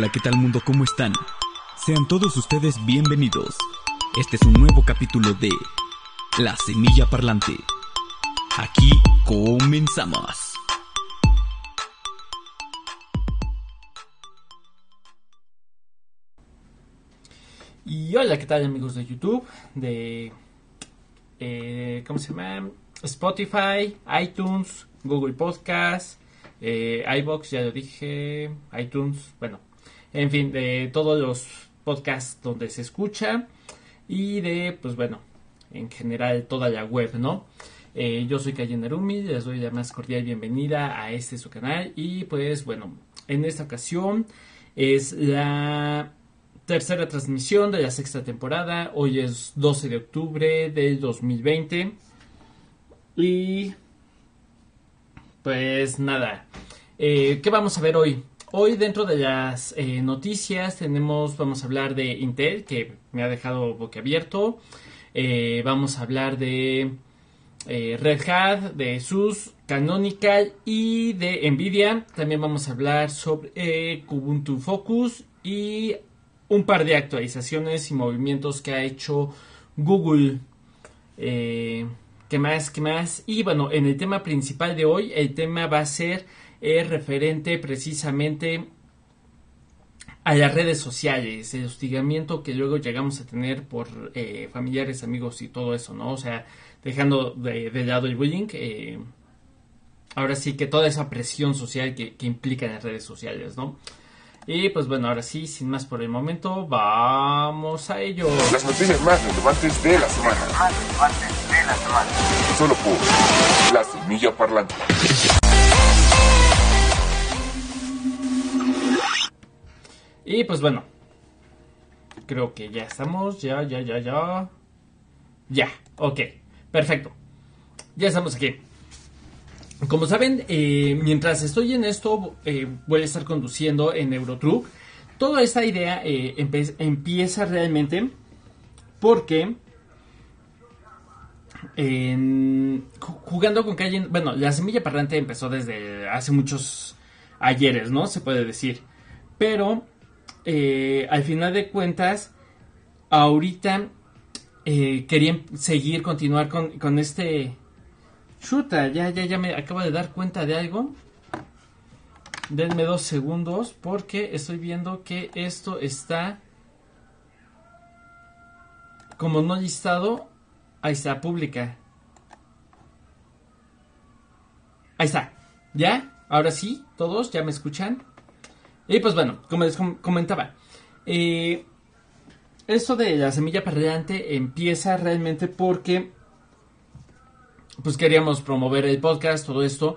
Hola, ¿qué tal mundo? ¿Cómo están? Sean todos ustedes bienvenidos. Este es un nuevo capítulo de La Semilla Parlante. Aquí comenzamos. Y hola, ¿qué tal amigos de YouTube? De... eh, ¿Cómo se llama? Spotify, iTunes, Google Podcast, eh, iBox, ya lo dije, iTunes, bueno, en fin, de todos los podcasts donde se escucha y de, pues bueno, en general toda la web, ¿no? Eh, yo soy Calle Narumi, les doy la más cordial bienvenida a este su canal y pues bueno, en esta ocasión es la tercera transmisión de la sexta temporada, hoy es 12 de octubre del 2020 y pues nada, eh, ¿qué vamos a ver hoy? Hoy dentro de las eh, noticias tenemos, vamos a hablar de Intel, que me ha dejado boquiabierto. Eh, vamos a hablar de eh, Red Hat, de SUS, Canonical y de Nvidia. También vamos a hablar sobre Kubuntu Focus y un par de actualizaciones y movimientos que ha hecho Google. ¿Qué más? ¿Qué más? Y bueno, en el tema principal de hoy, el tema va a ser eh, referente precisamente a las redes sociales, el hostigamiento que luego llegamos a tener por eh, familiares, amigos y todo eso, ¿no? O sea, dejando de, de lado el bullying, eh, ahora sí que toda esa presión social que, que implican las redes sociales, ¿no? Y pues bueno, ahora sí, sin más por el momento, vamos a ello. Las noticias más relevantes de la semana. más relevantes de la semana. Solo por La Semilla Parlante. Y pues bueno, creo que ya estamos, ya, ya, ya, ya. Ya, ok, perfecto. Ya estamos aquí. Como saben, eh, mientras estoy en esto, eh, voy a estar conduciendo en Eurotruck. Toda esta idea eh, empieza realmente porque jugando con calle, bueno, la semilla parlante empezó desde hace muchos ayeres, ¿no? Se puede decir. Pero eh, al final de cuentas, ahorita eh, querían seguir, continuar con, con este... Chuta, ya, ya, ya me acabo de dar cuenta de algo. Denme dos segundos porque estoy viendo que esto está como no listado. Ahí está, pública. Ahí está. ¿Ya? Ahora sí, todos ya me escuchan. Y pues bueno, como les com- comentaba, eh, esto de la semilla parlante empieza realmente porque pues queríamos promover el podcast, todo esto.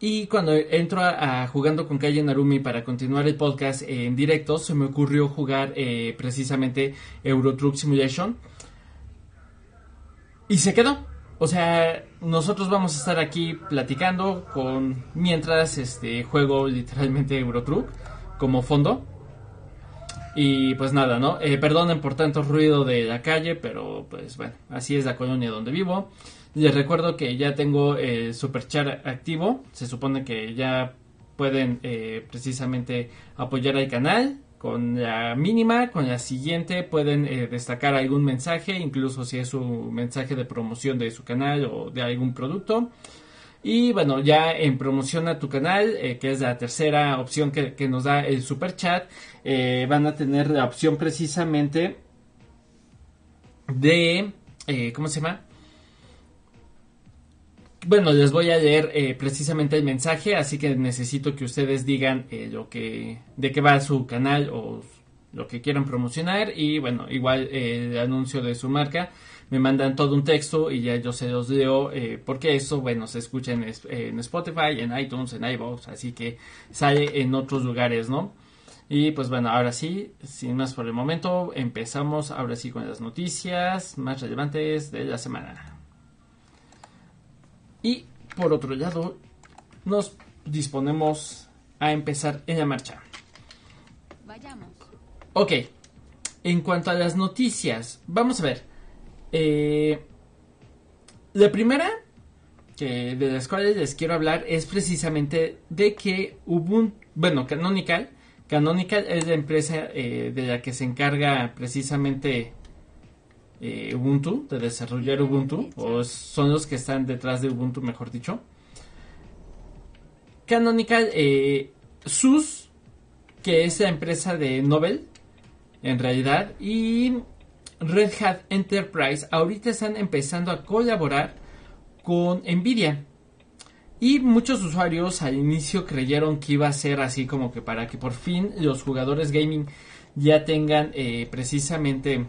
Y cuando entro a, jugando con Calle Narumi para continuar el podcast en directo, se me ocurrió jugar eh, precisamente Euro Simulation. Y se quedó. O sea, nosotros vamos a estar aquí platicando con mientras este juego literalmente Euro Truck como fondo. Y pues nada, ¿no? Eh, perdonen por tanto ruido de la calle, pero pues bueno, así es la colonia donde vivo. Les recuerdo que ya tengo el super chat activo. Se supone que ya pueden eh, precisamente apoyar al canal con la mínima, con la siguiente pueden eh, destacar algún mensaje, incluso si es un mensaje de promoción de su canal o de algún producto. Y bueno, ya en promoción a tu canal, eh, que es la tercera opción que, nos da el super chat, eh, van a tener la opción precisamente de, ¿cómo se llama? Bueno, les voy a leer eh, precisamente el mensaje, así que necesito que ustedes digan eh, lo que, de qué va su canal o lo que quieran promocionar y bueno, igual eh, el anuncio de su marca, me mandan todo un texto y ya yo se los leo eh, porque eso, bueno, se escucha en, en Spotify, en iTunes, en iVoox, así que sale en otros lugares, ¿no? Y pues bueno, ahora sí, sin más por el momento, empezamos ahora sí con las noticias más relevantes de la semana. Y por otro lado, nos disponemos a empezar en la marcha. Vayamos. Ok, en cuanto a las noticias, vamos a ver. Eh, la primera que de las cuales les quiero hablar es precisamente de que Ubuntu, bueno, Canonical Canonical es la empresa eh, de la que se encarga precisamente eh, Ubuntu, de desarrollar Ubuntu, o son los que están detrás de Ubuntu, mejor dicho. Canonical, eh, SUS, que es la empresa de Nobel, en realidad, y Red Hat Enterprise ahorita están empezando a colaborar con Nvidia. Y muchos usuarios al inicio creyeron que iba a ser así como que para que por fin los jugadores gaming ya tengan eh, precisamente...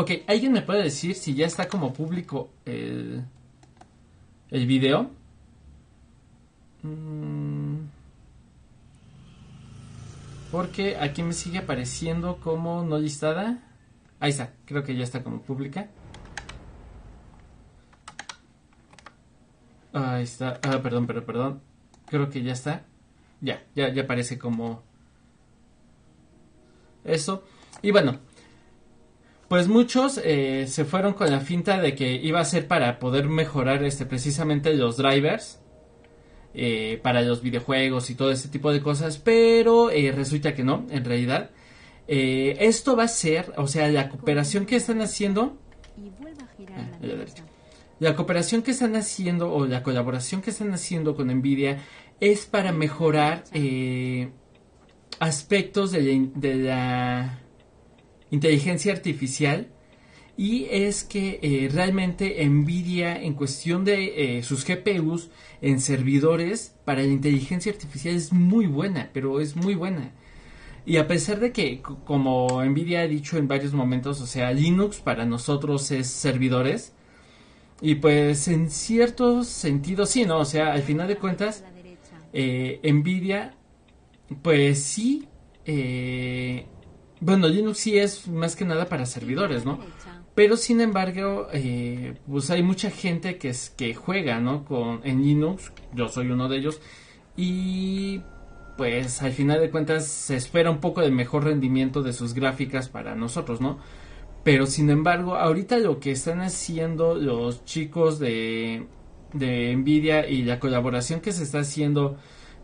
Ok, ¿alguien me puede decir si ya está como público el, el video? Mm. Porque aquí me sigue apareciendo como no listada. Ahí está, creo que ya está como pública. Ahí está. Ah, perdón, pero perdón. Creo que ya está. Ya, ya, ya aparece como eso. Y bueno, pues muchos eh, se fueron con la finta de que iba a ser para poder mejorar este precisamente los drivers eh, para los videojuegos y todo ese tipo de cosas, pero eh, resulta que no, en realidad. esto va a ser, o sea, la cooperación que están haciendo. Y vuelva a girar Ah, la cooperación que están haciendo o la colaboración que están haciendo con Nvidia es para mejorar eh, aspectos de la, de la inteligencia artificial y es que eh, realmente Nvidia en cuestión de eh, sus GPUs en servidores para la inteligencia artificial es muy buena, pero es muy buena. Y a pesar de que, como Nvidia ha dicho en varios momentos, o sea, Linux para nosotros es servidores, y pues en cierto sentido sí, ¿no? O sea, al final de cuentas, eh, Nvidia, pues sí, eh, bueno, Linux sí es más que nada para servidores, ¿no? Pero sin embargo, eh, pues hay mucha gente que, es, que juega, ¿no? Con, en Linux, yo soy uno de ellos, y pues al final de cuentas se espera un poco de mejor rendimiento de sus gráficas para nosotros, ¿no? Pero sin embargo, ahorita lo que están haciendo los chicos de, de Nvidia y la colaboración que se está haciendo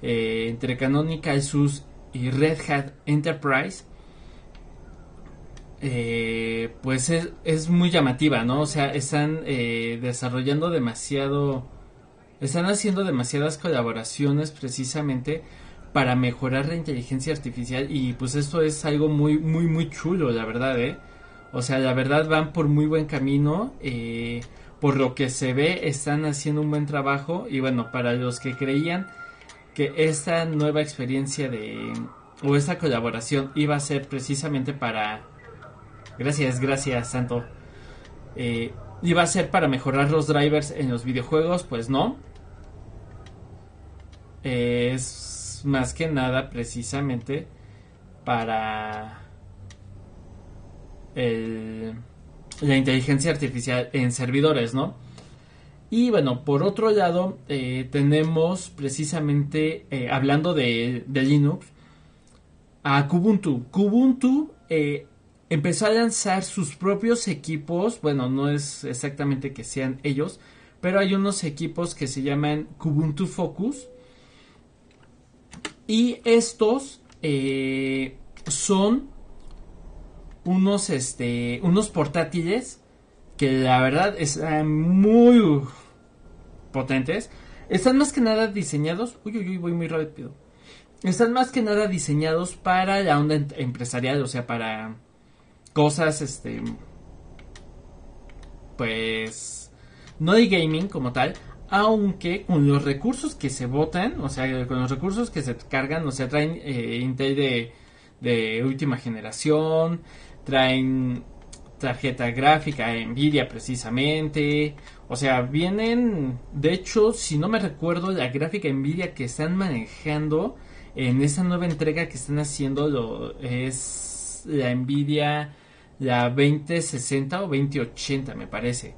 eh, entre Canonical SUS y Red Hat Enterprise, eh, pues es, es muy llamativa, ¿no? O sea, están eh, desarrollando demasiado, están haciendo demasiadas colaboraciones precisamente para mejorar la inteligencia artificial y pues esto es algo muy, muy, muy chulo, la verdad, ¿eh? O sea, la verdad van por muy buen camino, eh, por lo que se ve están haciendo un buen trabajo y bueno, para los que creían que esta nueva experiencia de o esta colaboración iba a ser precisamente para gracias gracias santo. Eh, iba a ser para mejorar los drivers en los videojuegos pues no. Es más que nada precisamente para el, la inteligencia artificial en servidores no y bueno, por otro lado, eh, tenemos precisamente, eh, hablando de, de Linux, a Kubuntu. Kubuntu eh, empezó a lanzar sus propios equipos, bueno, no es exactamente que sean ellos, pero hay unos equipos que se llaman Kubuntu Focus. Y estos eh, son unos, este, unos portátiles que la verdad están muy potentes. Están más que nada diseñados. Uy, uy, uy, voy muy rápido. Están más que nada diseñados para la onda em- empresarial, o sea, para cosas, este. Pues. No de gaming como tal. Aunque con los recursos que se botan, o sea, con los recursos que se cargan, o sea, traen eh, Intel de, de última generación, traen tarjeta gráfica Nvidia precisamente. O sea, vienen, de hecho, si no me recuerdo, la gráfica Nvidia que están manejando en esa nueva entrega que están haciendo lo, es la Nvidia, la 2060 o 2080 me parece.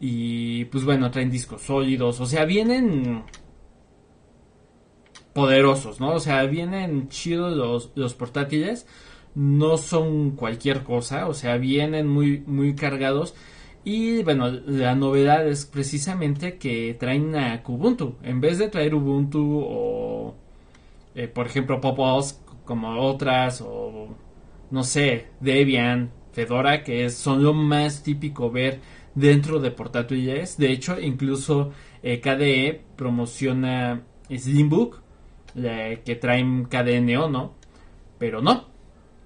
Y pues bueno, traen discos sólidos, o sea, vienen poderosos, ¿no? O sea, vienen chidos los, los portátiles no son cualquier cosa, o sea, vienen muy, muy cargados. Y bueno, la novedad es precisamente que traen a Kubuntu. En vez de traer Ubuntu o, eh, por ejemplo, Pop!OS, como otras, o no sé, Debian, Fedora, que es, son lo más típico ver dentro de portátiles. De hecho, incluso eh, KDE promociona Slimbook, que traen KDE ¿no? Pero no,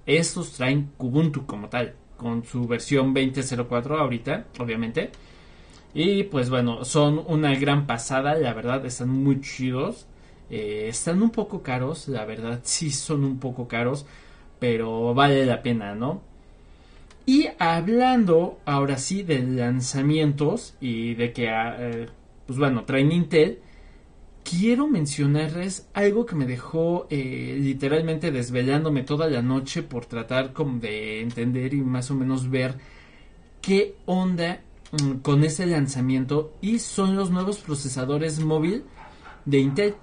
estos traen Kubuntu como tal, con su versión 20.04 ahorita, obviamente. Y pues bueno, son una gran pasada, la verdad, están muy chidos. Eh, están un poco caros, la verdad, sí son un poco caros, pero vale la pena, ¿no? Y hablando ahora sí de lanzamientos y de que, ah, eh, pues bueno, traen Intel, quiero mencionarles algo que me dejó eh, literalmente desvelándome toda la noche por tratar de entender y más o menos ver qué onda mm, con ese lanzamiento y son los nuevos procesadores móvil de Intel.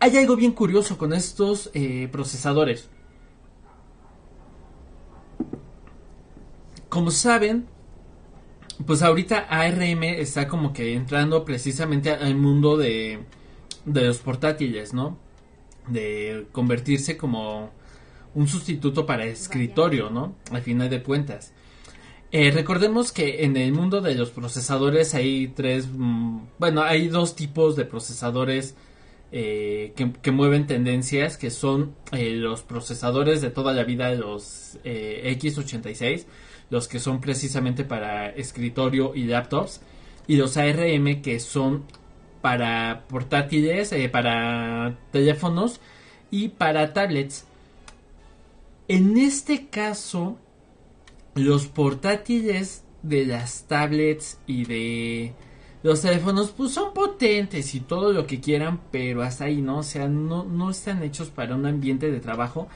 Hay algo bien curioso con estos eh, procesadores. Como saben, pues ahorita ARM está como que entrando precisamente al mundo de, de los portátiles, ¿no? De convertirse como un sustituto para escritorio, ¿no? Al final de cuentas. Eh, recordemos que en el mundo de los procesadores hay tres, mm, bueno, hay dos tipos de procesadores eh, que, mueven tendencias, que son eh, los procesadores de toda la vida, los X86, los que son precisamente para escritorio y laptops, y los ARM que son para portátiles, eh, para teléfonos y para tablets. En este caso, los portátiles de las tablets y de los teléfonos pues son potentes y todo lo que quieran, pero hasta ahí no, o sea, no, no están hechos para un ambiente de trabajo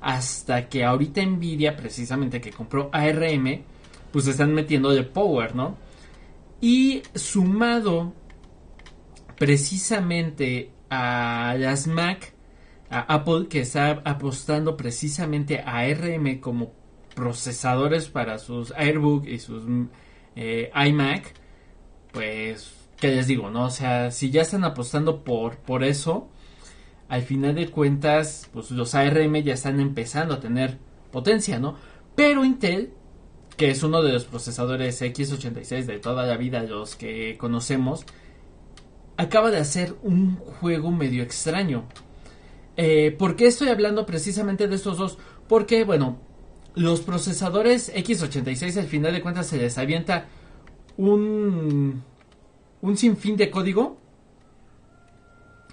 hasta que ahorita Nvidia, precisamente que compró ARM, pues están metiendo de power, ¿no? Y sumado precisamente a las Mac, a Apple que está apostando precisamente a ARM como procesadores para sus Airbook y sus eh, iMac, pues, ¿qué les digo? ¿No? O sea, si ya están apostando por, por eso, al final de cuentas, pues los ARM ya están empezando a tener potencia, ¿no? Pero Intel, que es uno de los procesadores X86 de toda la vida, los que conocemos, acaba de hacer un juego medio extraño. Eh, ¿Por qué estoy hablando precisamente de estos dos? Porque, bueno, los procesadores X86 al final de cuentas se les avienta un, un sinfín de código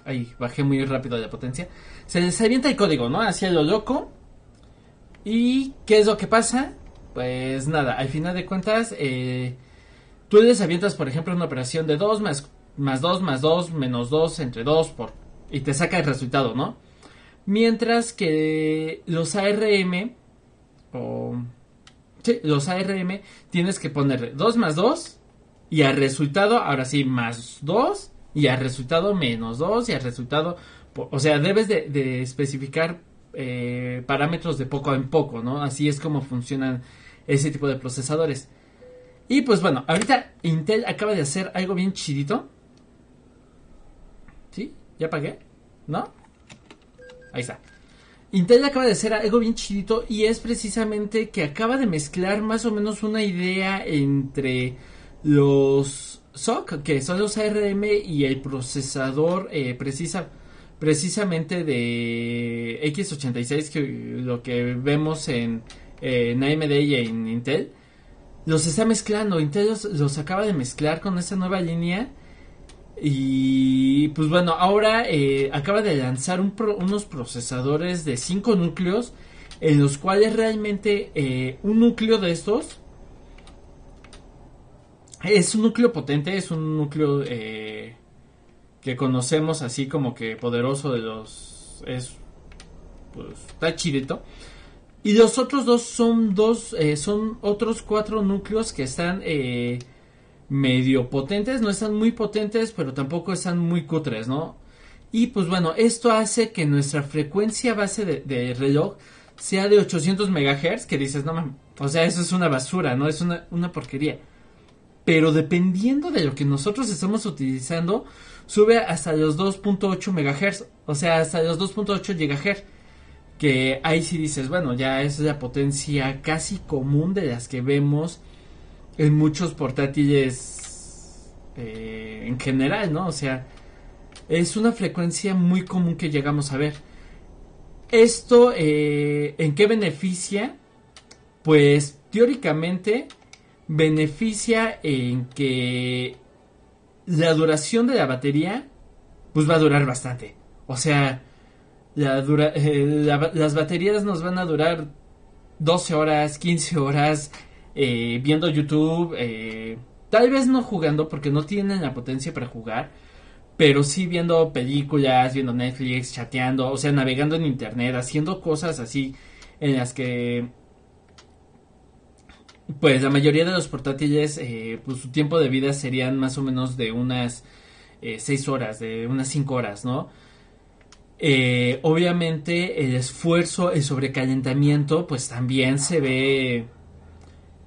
Ahí bajé muy rápido la potencia. Se les avienta el código, ¿no? Hacia lo loco. ¿Y qué es lo que pasa? Pues nada, al final de cuentas, eh, tú les avientas, por ejemplo, una operación de 2 más, más 2 más 2 menos 2 entre 2 por, y te saca el resultado, ¿no? Mientras que los ARM, o, sí, los ARM, tienes que poner 2 más 2 y al resultado, ahora sí, más 2 y al resultado menos 2 y al resultado, o sea, debes de, especificar eh, parámetros de poco en poco, ¿no? Así es como funcionan ese tipo de procesadores. Y pues bueno, ahorita Intel acaba de hacer algo bien chidito. ¿Sí? ¿Ya pagué? ¿No? Ahí está. Intel acaba de hacer algo bien chidito y es precisamente que acaba de mezclar más o menos una idea entre los SOC, que son los ARM y el procesador eh, precisa, precisamente de X86, que lo que vemos en, AMD y en Intel, los está mezclando. Intel los, acaba de mezclar con esta nueva línea. Y pues bueno, ahora eh, acaba de lanzar unos procesadores de 5 núcleos, en los cuales realmente eh, un núcleo de estos es un núcleo potente, es un núcleo eh, que conocemos así como que poderoso de los... Es, pues, está chidito. Y los otros dos son dos, eh, son otros cuatro núcleos que están eh, medio potentes, no están muy potentes, pero tampoco están muy cutres, ¿no? Y pues bueno, esto hace que nuestra frecuencia base de, reloj sea de 800 MHz, que dices, no, o sea, eso es una basura, ¿no? Es una, una porquería. Pero dependiendo de lo que nosotros estamos utilizando, sube hasta los 2.8 MHz, o sea, hasta los 2.8 GHz. Que ahí sí dices, bueno, ya es la potencia casi común de las que vemos en muchos portátiles eh, en general, ¿no? O sea, es una frecuencia muy común que llegamos a ver. ¿Esto eh, en qué beneficia? Pues teóricamente beneficia en que la duración de la batería pues va a durar bastante. O sea, la dura, eh, la- las baterías nos van a durar 12 horas, 15 horas eh, viendo YouTube. eh, tal vez no jugando porque no tienen la potencia para jugar. Pero sí viendo películas, viendo Netflix, chateando, o sea, navegando en internet, haciendo cosas así en las que pues la mayoría de los portátiles, eh, pues su tiempo de vida serían más o menos de unas 6 horas, de unas 5 horas, ¿no? Eh, obviamente el esfuerzo, el sobrecalentamiento, pues también se ve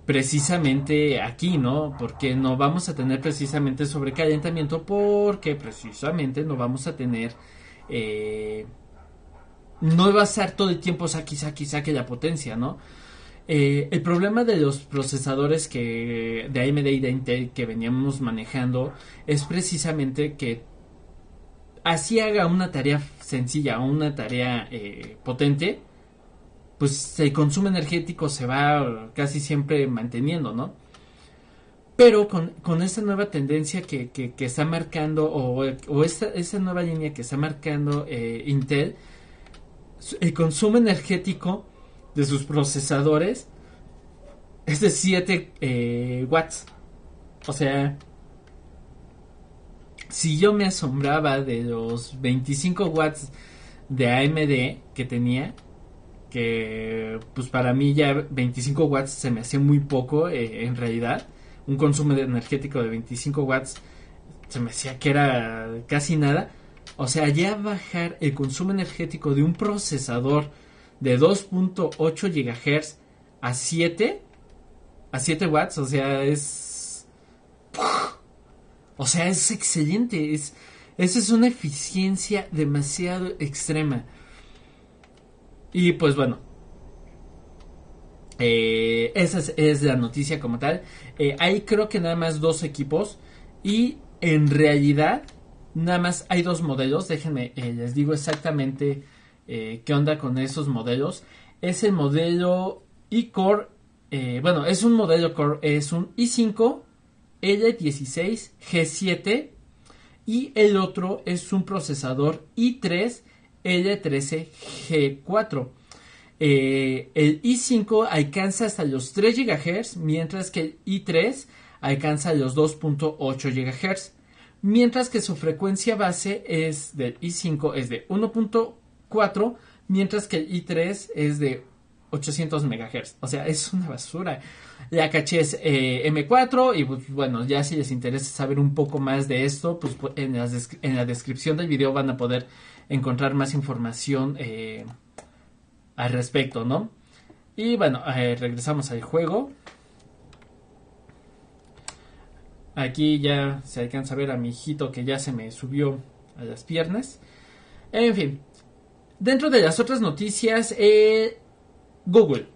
precisamente aquí, ¿no? Porque no vamos a tener precisamente sobrecalentamiento porque precisamente no vamos a tener... eh, no va a estar todo el tiempo saque, saque, saque la potencia, ¿no? Eh, el problema de los procesadores que de AMD y de Intel que veníamos manejando es precisamente que así haga una tarea sencilla o una tarea eh, potente, pues el consumo energético se va casi siempre manteniendo, ¿no? Pero con, con esta nueva tendencia que, que- está marcando, o, o esta, esa nueva línea que está marcando eh, Intel, el consumo energético de sus procesadores es de 7 eh, watts. O sea, si yo me asombraba de los 25 watts de AMD que tenía, que pues para mí ya 25 watts se me hacía muy poco eh, en realidad, un consumo energético de 25 watts se me hacía que era casi nada. O sea, ya bajar el consumo energético de un procesador de 2.8 GHz a 7 a 7 watts, o sea, es o sea, es excelente, es esa es una eficiencia demasiado extrema. Y pues bueno, eh, esa es, la noticia como tal. Eh, hay creo que nada más dos equipos y en realidad nada más hay dos modelos. Déjenme, eh, les digo exactamente eh, qué onda con esos modelos. Es el modelo iCore, eh, bueno, es un modelo Core, es un i5 L16 G7 y el otro es un procesador i3 L13 G4. Eh, el i5 alcanza hasta los 3 GHz, mientras que el i3 alcanza los 2.8 GHz. Mientras que su frecuencia base es del i5 es de 1.4, mientras que el i3 es de 800 MHz. O sea, es una basura. La caché es eh, M4 y pues, bueno, ya si les interesa saber un poco más de esto, pues pu- en, descri- en la descripción del video van a poder encontrar más información eh, al respecto, ¿no? Y bueno, eh, regresamos al juego. Aquí ya se alcanza a ver a mi hijito que ya se me subió a las piernas. En fin, dentro de las otras noticias, eh, Google.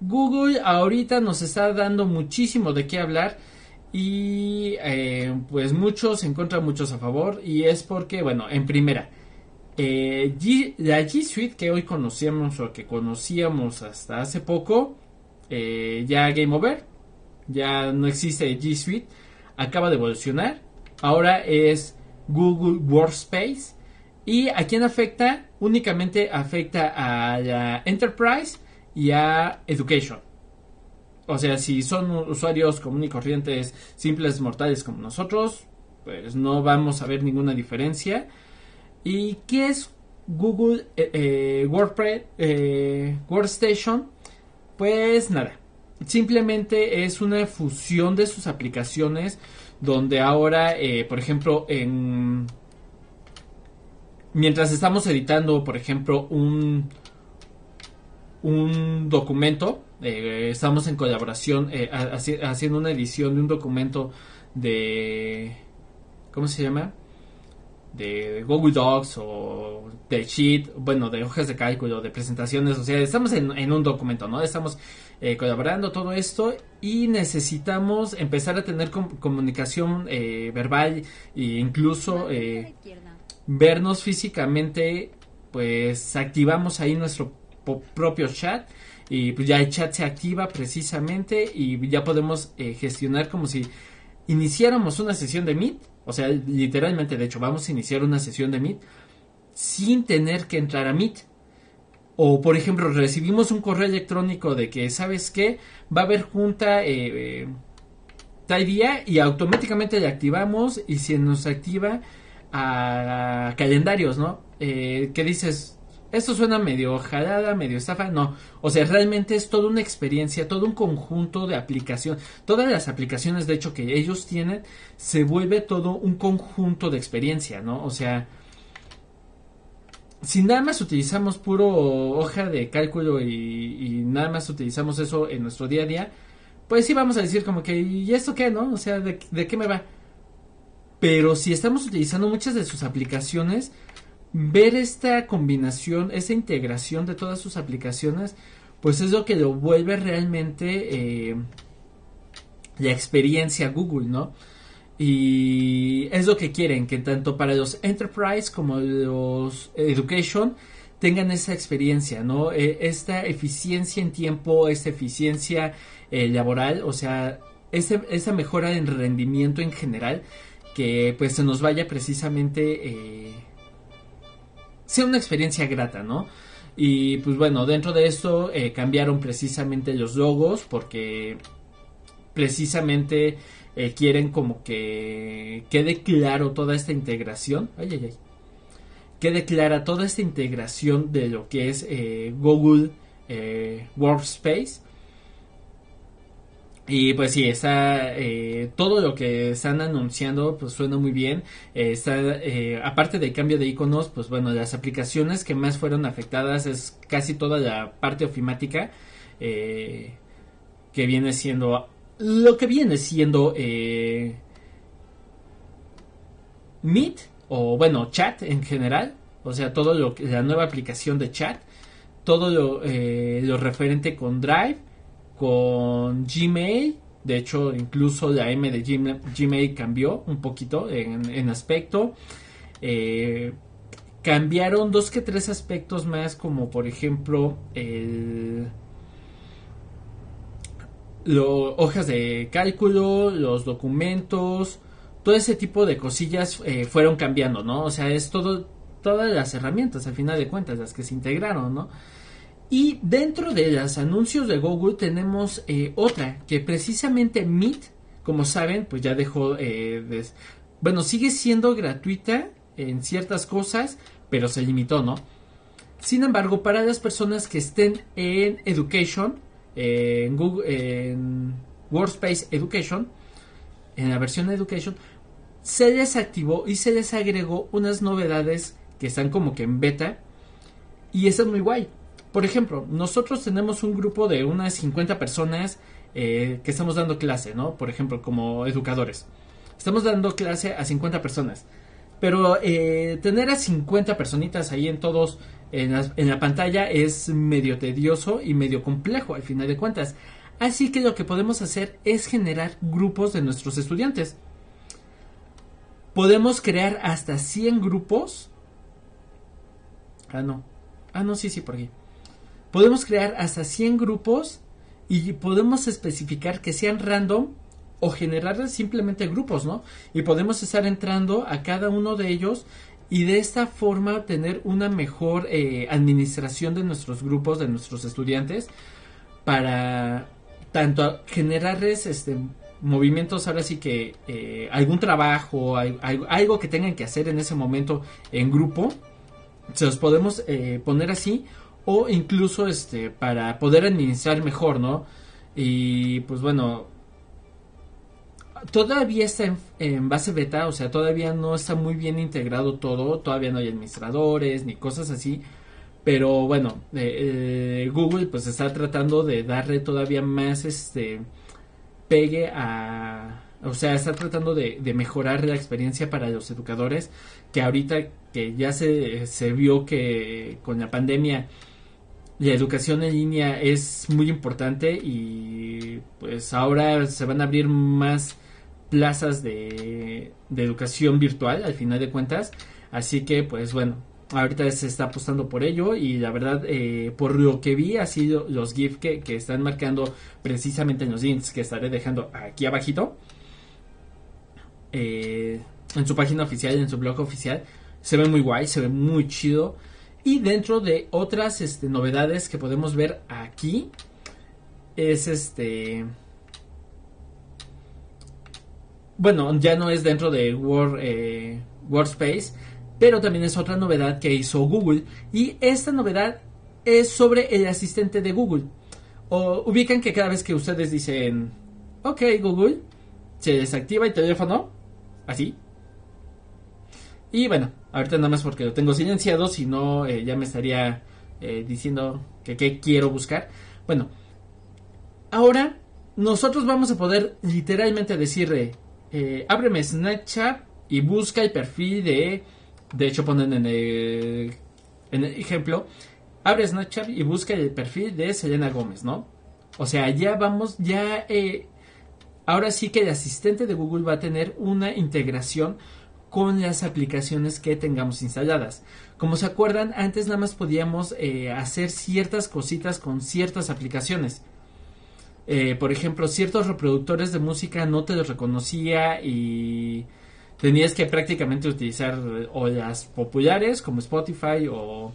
Google ahorita nos está dando muchísimo de qué hablar y eh, pues muchos en contra, muchos a favor y es porque, bueno, en primera, eh, la G Suite que hoy conocíamos o que conocíamos hasta hace poco, ya Game Over, ya no existe G Suite, acaba de evolucionar, ahora es Google Workspace y a quién afecta, únicamente afecta a Enterprise y a Education. O sea, si son usuarios comunes y corrientes, simples mortales como nosotros, pues no vamos a ver ninguna diferencia. ¿Y qué es Google eh, eh, WordPress, eh, Workstation? Pues nada, simplemente es una fusión de sus aplicaciones donde ahora, eh, por ejemplo, en mientras estamos editando, por ejemplo, un un documento, Eh, estamos en colaboración eh, ha- haci- haciendo una edición de un documento de... ¿Cómo se llama? De Google Docs o de Sheet, bueno, de hojas de cálculo, de presentaciones, o sea, estamos en, en un documento, ¿no? Estamos eh, colaborando todo esto y necesitamos empezar a tener com- comunicación eh, verbal e incluso... La Eh. Vernos físicamente, pues activamos ahí nuestro propio chat y pues ya el chat se activa precisamente y ya podemos eh, gestionar como si iniciáramos una sesión de Meet, o sea, literalmente, de hecho, vamos a iniciar una sesión de Meet sin tener que entrar a Meet. O, por ejemplo, recibimos un correo electrónico de que, ¿sabes qué? Va a haber junta eh, eh, tal día y automáticamente le activamos y se nos activa a calendarios, ¿no? Eh, ¿Qué dices? Esto suena medio jalada, medio estafa, no. O sea, realmente es toda una experiencia, todo un conjunto de aplicación. Todas las aplicaciones, de hecho, que ellos tienen, se vuelve todo un conjunto de experiencia, ¿no? O sea, si nada más utilizamos puro hoja de cálculo y, y nada más utilizamos eso en nuestro día a día, pues sí vamos a decir como que, ¿y esto qué, no? O sea, ¿de, de qué me va? Pero si estamos utilizando muchas de sus aplicaciones, ver esta combinación, esa integración de todas sus aplicaciones, pues es lo que lo vuelve realmente eh, la experiencia Google, ¿no? Y es lo que quieren, que tanto para los enterprise como los education tengan esa experiencia, ¿no? Eh, esta eficiencia en tiempo, esta eficiencia eh, laboral, o sea, ese- esa mejora en rendimiento en general, que pues se nos vaya precisamente, eh, sea una experiencia grata, ¿no? Y pues bueno, dentro de esto eh, cambiaron precisamente los logos porque precisamente eh, quieren como que quede claro toda esta integración. Ay, ay, ay. Quede clara toda esta integración de lo que es Google Workspace. Y pues sí, está eh, todo lo que están anunciando, pues suena muy bien. Eh, está, eh, aparte del cambio de iconos, pues bueno, las aplicaciones que más fueron afectadas es casi toda la parte ofimática, que viene siendo lo que viene siendo Meet o bueno, chat en general, o sea, todo lo que la nueva aplicación de chat, todo lo referente con Drive, con Gmail, de hecho, incluso la M de Gmail, cambió un poquito en, en aspecto. Eh, cambiaron dos que tres aspectos más, como por ejemplo el lo- hojas de cálculo, los documentos, todo ese tipo de cosillas eh, fueron cambiando, ¿no? O sea, es todo, todas las herramientas, al final de cuentas, las que se integraron, ¿no? Y dentro de los anuncios de Google tenemos eh, otra, que precisamente Meet, como saben, pues ya dejó eh, bueno, sigue siendo gratuita en ciertas cosas, pero se limitó, ¿no? Sin embargo, para las personas que estén en Education, eh, en, Google, en Workspace Education, en la versión Education, se les activó y se les agregó unas novedades que están como que en beta y eso es muy guay. Por ejemplo, nosotros tenemos un grupo de unas 50 personas eh, que estamos dando clase, ¿no? Por ejemplo, como educadores. Estamos dando clase a 50 personas. Pero eh, tener a 50 personitas ahí en todos, en la, en la pantalla, es medio tedioso y medio complejo al final de cuentas. Así que lo que podemos hacer es generar grupos de nuestros estudiantes. Podemos crear hasta 100 grupos. Ah, no. Ah, no, sí, sí, por aquí. Podemos crear hasta 100 grupos y podemos especificar que sean random o generar simplemente grupos, ¿no? Y podemos estar entrando a cada uno de ellos y de esta forma tener una mejor eh, administración de nuestros grupos, de nuestros estudiantes, para tanto generarles este movimientos ahora sí que eh, algún trabajo al- al- algo que tengan que hacer en ese momento en grupo se los podemos eh, poner así o incluso este para poder administrar mejor no y pues bueno todavía está en, base beta o sea todavía no está muy bien integrado todo todavía no hay administradores ni cosas así Pero bueno, eh, eh, Google pues está tratando de darle todavía más este pegue a... O sea, está tratando de, de mejorar la experiencia para los educadores, que ahorita que ya se, se vio que con la pandemia la educación en línea es muy importante y pues ahora se van a abrir más plazas de, de educación virtual al final de cuentas. Así que pues bueno, ahorita se está apostando por ello y la verdad eh, por lo que vi ha sido los GIF que, que, están marcando precisamente en los links que estaré dejando aquí abajito eh, en su página oficial en su blog oficial se ve muy guay se ve muy chido y dentro de otras este, novedades que podemos ver aquí es este bueno ya no es dentro de Word, eh, Workspace pero también es otra novedad que hizo Google y esta novedad es sobre el asistente de Google. O ubican que cada vez que ustedes dicen, ok Google, se desactiva el teléfono, así. Y bueno, ahorita nada más porque lo tengo silenciado, si no eh, ya me estaría eh, diciendo que qué quiero buscar. Bueno, ahora nosotros vamos a poder literalmente decirle, eh, ábreme Snapchat y busca el perfil de de hecho ponen en el, en el ejemplo, abre Snapchat y busca el perfil de Selena Gómez, ¿no? O sea, ya vamos, ya... Ahora sí que el asistente de Google va a tener una integración con las aplicaciones que tengamos instaladas. Como se acuerdan, antes nada más podíamos eh, hacer ciertas cositas con ciertas aplicaciones. Eh, por ejemplo, ciertos reproductores de música no te los reconocía y tenías que prácticamente utilizar eh, o las populares como Spotify o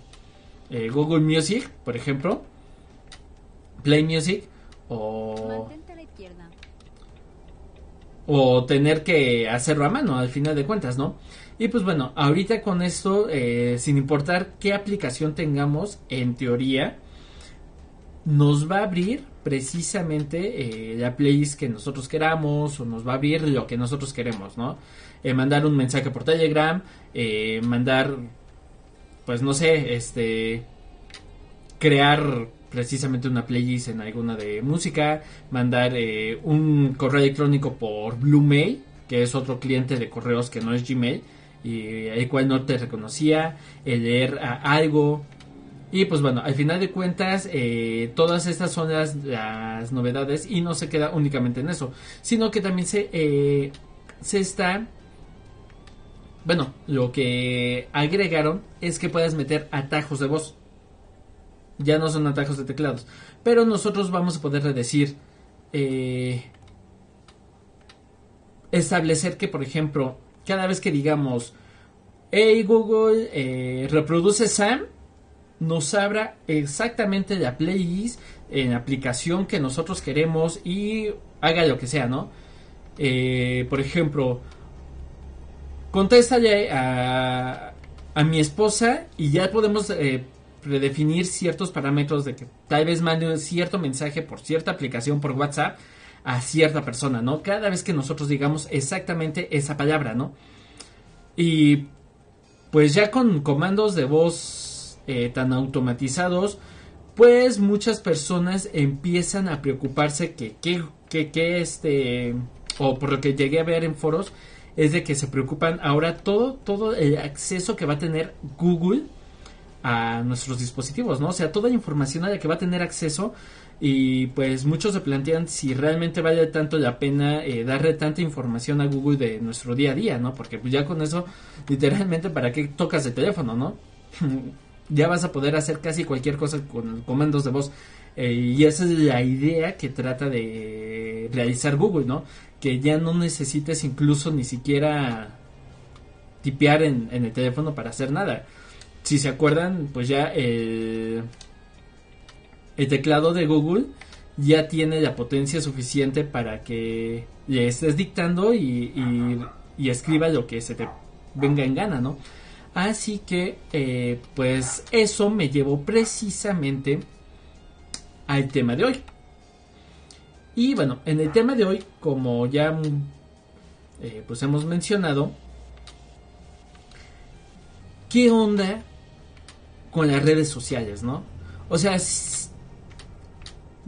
Google Music, por ejemplo, Play Music o o tener que hacerlo a mano al final de cuentas, ¿no? Y pues bueno, ahorita con esto, eh, sin importar qué aplicación tengamos, en teoría, nos va a abrir precisamente la playlist que nosotros queramos o nos va a abrir lo que nosotros queremos, ¿no? Eh, mandar un mensaje por Telegram, eh, mandar, pues no sé, este, crear precisamente una playlist en alguna de música, mandar eh, un correo electrónico por Bluemail, que es otro cliente de correos que no es Gmail, y el cual no te reconocía, el leer algo. Y pues bueno, al final de cuentas, todas estas son las, las, novedades y no se queda únicamente en eso, sino que también se, se está bueno, lo que agregaron es que puedes meter atajos de voz. Ya no son atajos de teclados. Pero nosotros vamos a poder decir... Eh, establecer que, por ejemplo, cada vez que digamos... Hey Google, eh, reproduce Sam, nos abra exactamente la playlist en aplicación que nosotros queremos y haga lo que sea, ¿no? Eh, por ejemplo, contéstale a, a mi esposa y ya podemos predefinir ciertos parámetros de que tal vez mande un cierto mensaje por cierta aplicación por WhatsApp a cierta persona, ¿no? Cada vez que nosotros digamos exactamente esa palabra, ¿no? Y pues ya con comandos de voz eh, tan automatizados, pues muchas personas empiezan a preocuparse que, que, que, que este, o por lo que llegué a ver en foros, es de que se preocupan ahora todo, todo el acceso que va a tener Google a nuestros dispositivos, ¿no? O sea, toda la información a la que va a tener acceso y pues muchos se plantean si realmente vale tanto la pena eh, darle tanta información a Google de nuestro día a día, ¿no? Porque pues ya con eso, literalmente, ¿para qué tocas el teléfono, no? ya vas a poder hacer casi cualquier cosa con comandos de voz. Eh, y esa es la idea que trata de realizar Google, ¿no? que ya no necesites incluso ni siquiera tipear en, el teléfono para hacer nada. Si se acuerdan, pues ya el, el teclado de Google ya tiene la potencia suficiente para que le estés dictando y, y, escriba lo que se te venga en gana, ¿no? Así que, eh, pues eso me llevó precisamente al tema de hoy. Y bueno, en el tema de hoy, como ya eh, pues hemos mencionado, ¿qué onda con las redes sociales, ¿no? O sea,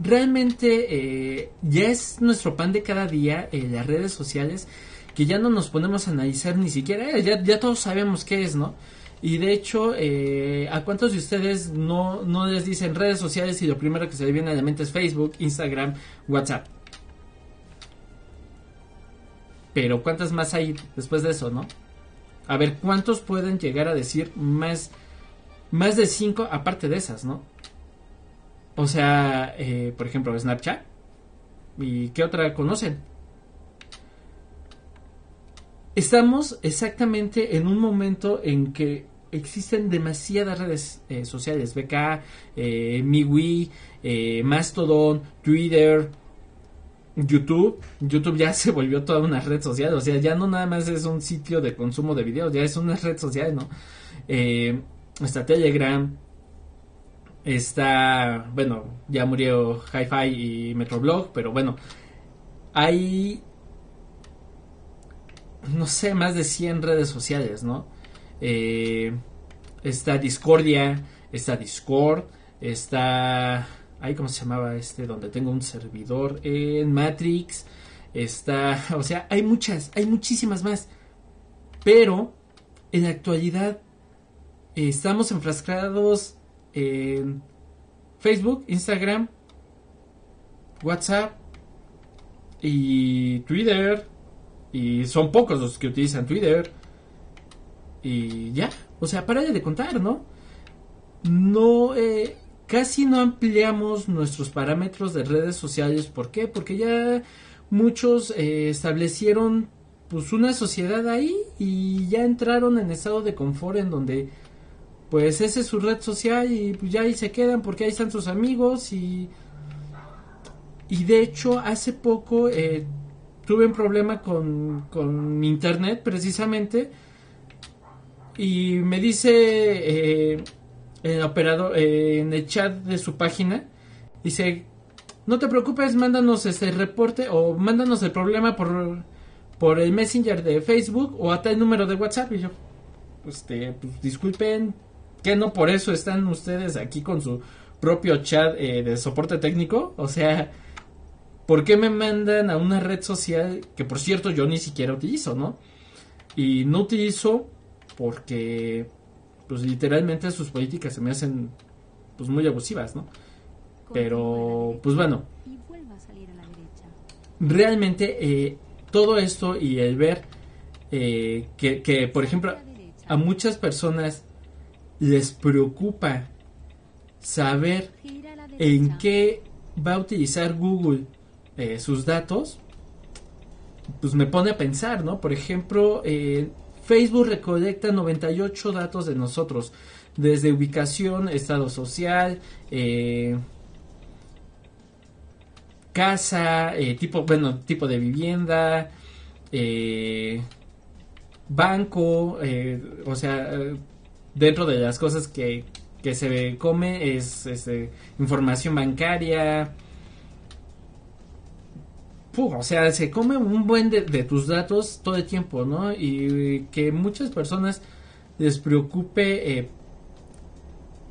realmente eh, ya es nuestro pan de cada día eh, las redes sociales que ya no nos ponemos a analizar ni siquiera, eh, ya, ya todos sabemos qué es, ¿no? Y de hecho, eh, ¿a cuántos de ustedes no, no les dicen redes sociales y lo primero que se le viene a la mente es Facebook, Instagram, WhatsApp? Pero ¿cuántas más hay después de eso, no? A ver, ¿cuántos pueden llegar a decir más, más de cinco aparte de esas, no? O sea, eh, por ejemplo, Snapchat. ¿Y qué otra conocen? Estamos exactamente en un momento en que existen demasiadas redes eh, sociales. BK, eh, eh, Mastodon, Twitter, YouTube. YouTube ya se volvió toda una red social. O sea, ya no nada más es un sitio de consumo de videos, ya es una red social, ¿no? Está Telegram. Está, bueno, ya murió Hi-Fi y Metroblog, pero bueno, hay, no sé, más de 100 redes sociales, ¿no? Eh, está Discordia, está Discord, está, ay, ¿cómo se llamaba este? Donde tengo un servidor en Matrix, está, o sea, hay muchas, hay muchísimas más, pero en la actualidad estamos enfrascados en Facebook, Instagram, WhatsApp y Twitter. Y son pocos los que utilizan Twitter. Y ya, o sea, para de contar, ¿no? No, eh, casi no ampliamos nuestros parámetros de redes sociales. ¿Por qué? Porque ya muchos eh, establecieron pues una sociedad ahí y ya entraron en estado de confort en donde pues esa es su red social y pues ya ahí se quedan porque ahí están sus amigos y y de hecho hace poco eh, tuve un problema con, con mi internet precisamente y me dice eh, el operador eh, en el chat de su página dice no te preocupes mándanos este reporte o mándanos el problema por por el messenger de Facebook o a tal número de WhatsApp y yo este pues disculpen que no por eso están ustedes aquí con su propio chat eh, de soporte técnico o sea ¿por qué me mandan a una red social que por cierto yo ni siquiera utilizo, ¿no? Y no utilizo porque pues literalmente sus políticas se me hacen pues muy abusivas, ¿no? Pero pues bueno, realmente eh, todo esto y el ver eh, que, que, por ejemplo, a muchas personas les preocupa saber en qué va a utilizar Google eh, sus datos, pues me pone a pensar, ¿no? Por ejemplo, eh, Facebook recolecta 98 datos de nosotros, desde ubicación, estado social, eh, casa, eh, tipo, bueno, tipo de vivienda, banco, o sea, dentro de las cosas que, que se come es este, información bancaria. Puh, o sea, se come un buen de, de tus datos todo el tiempo, ¿no? Y que muchas personas les preocupe eh,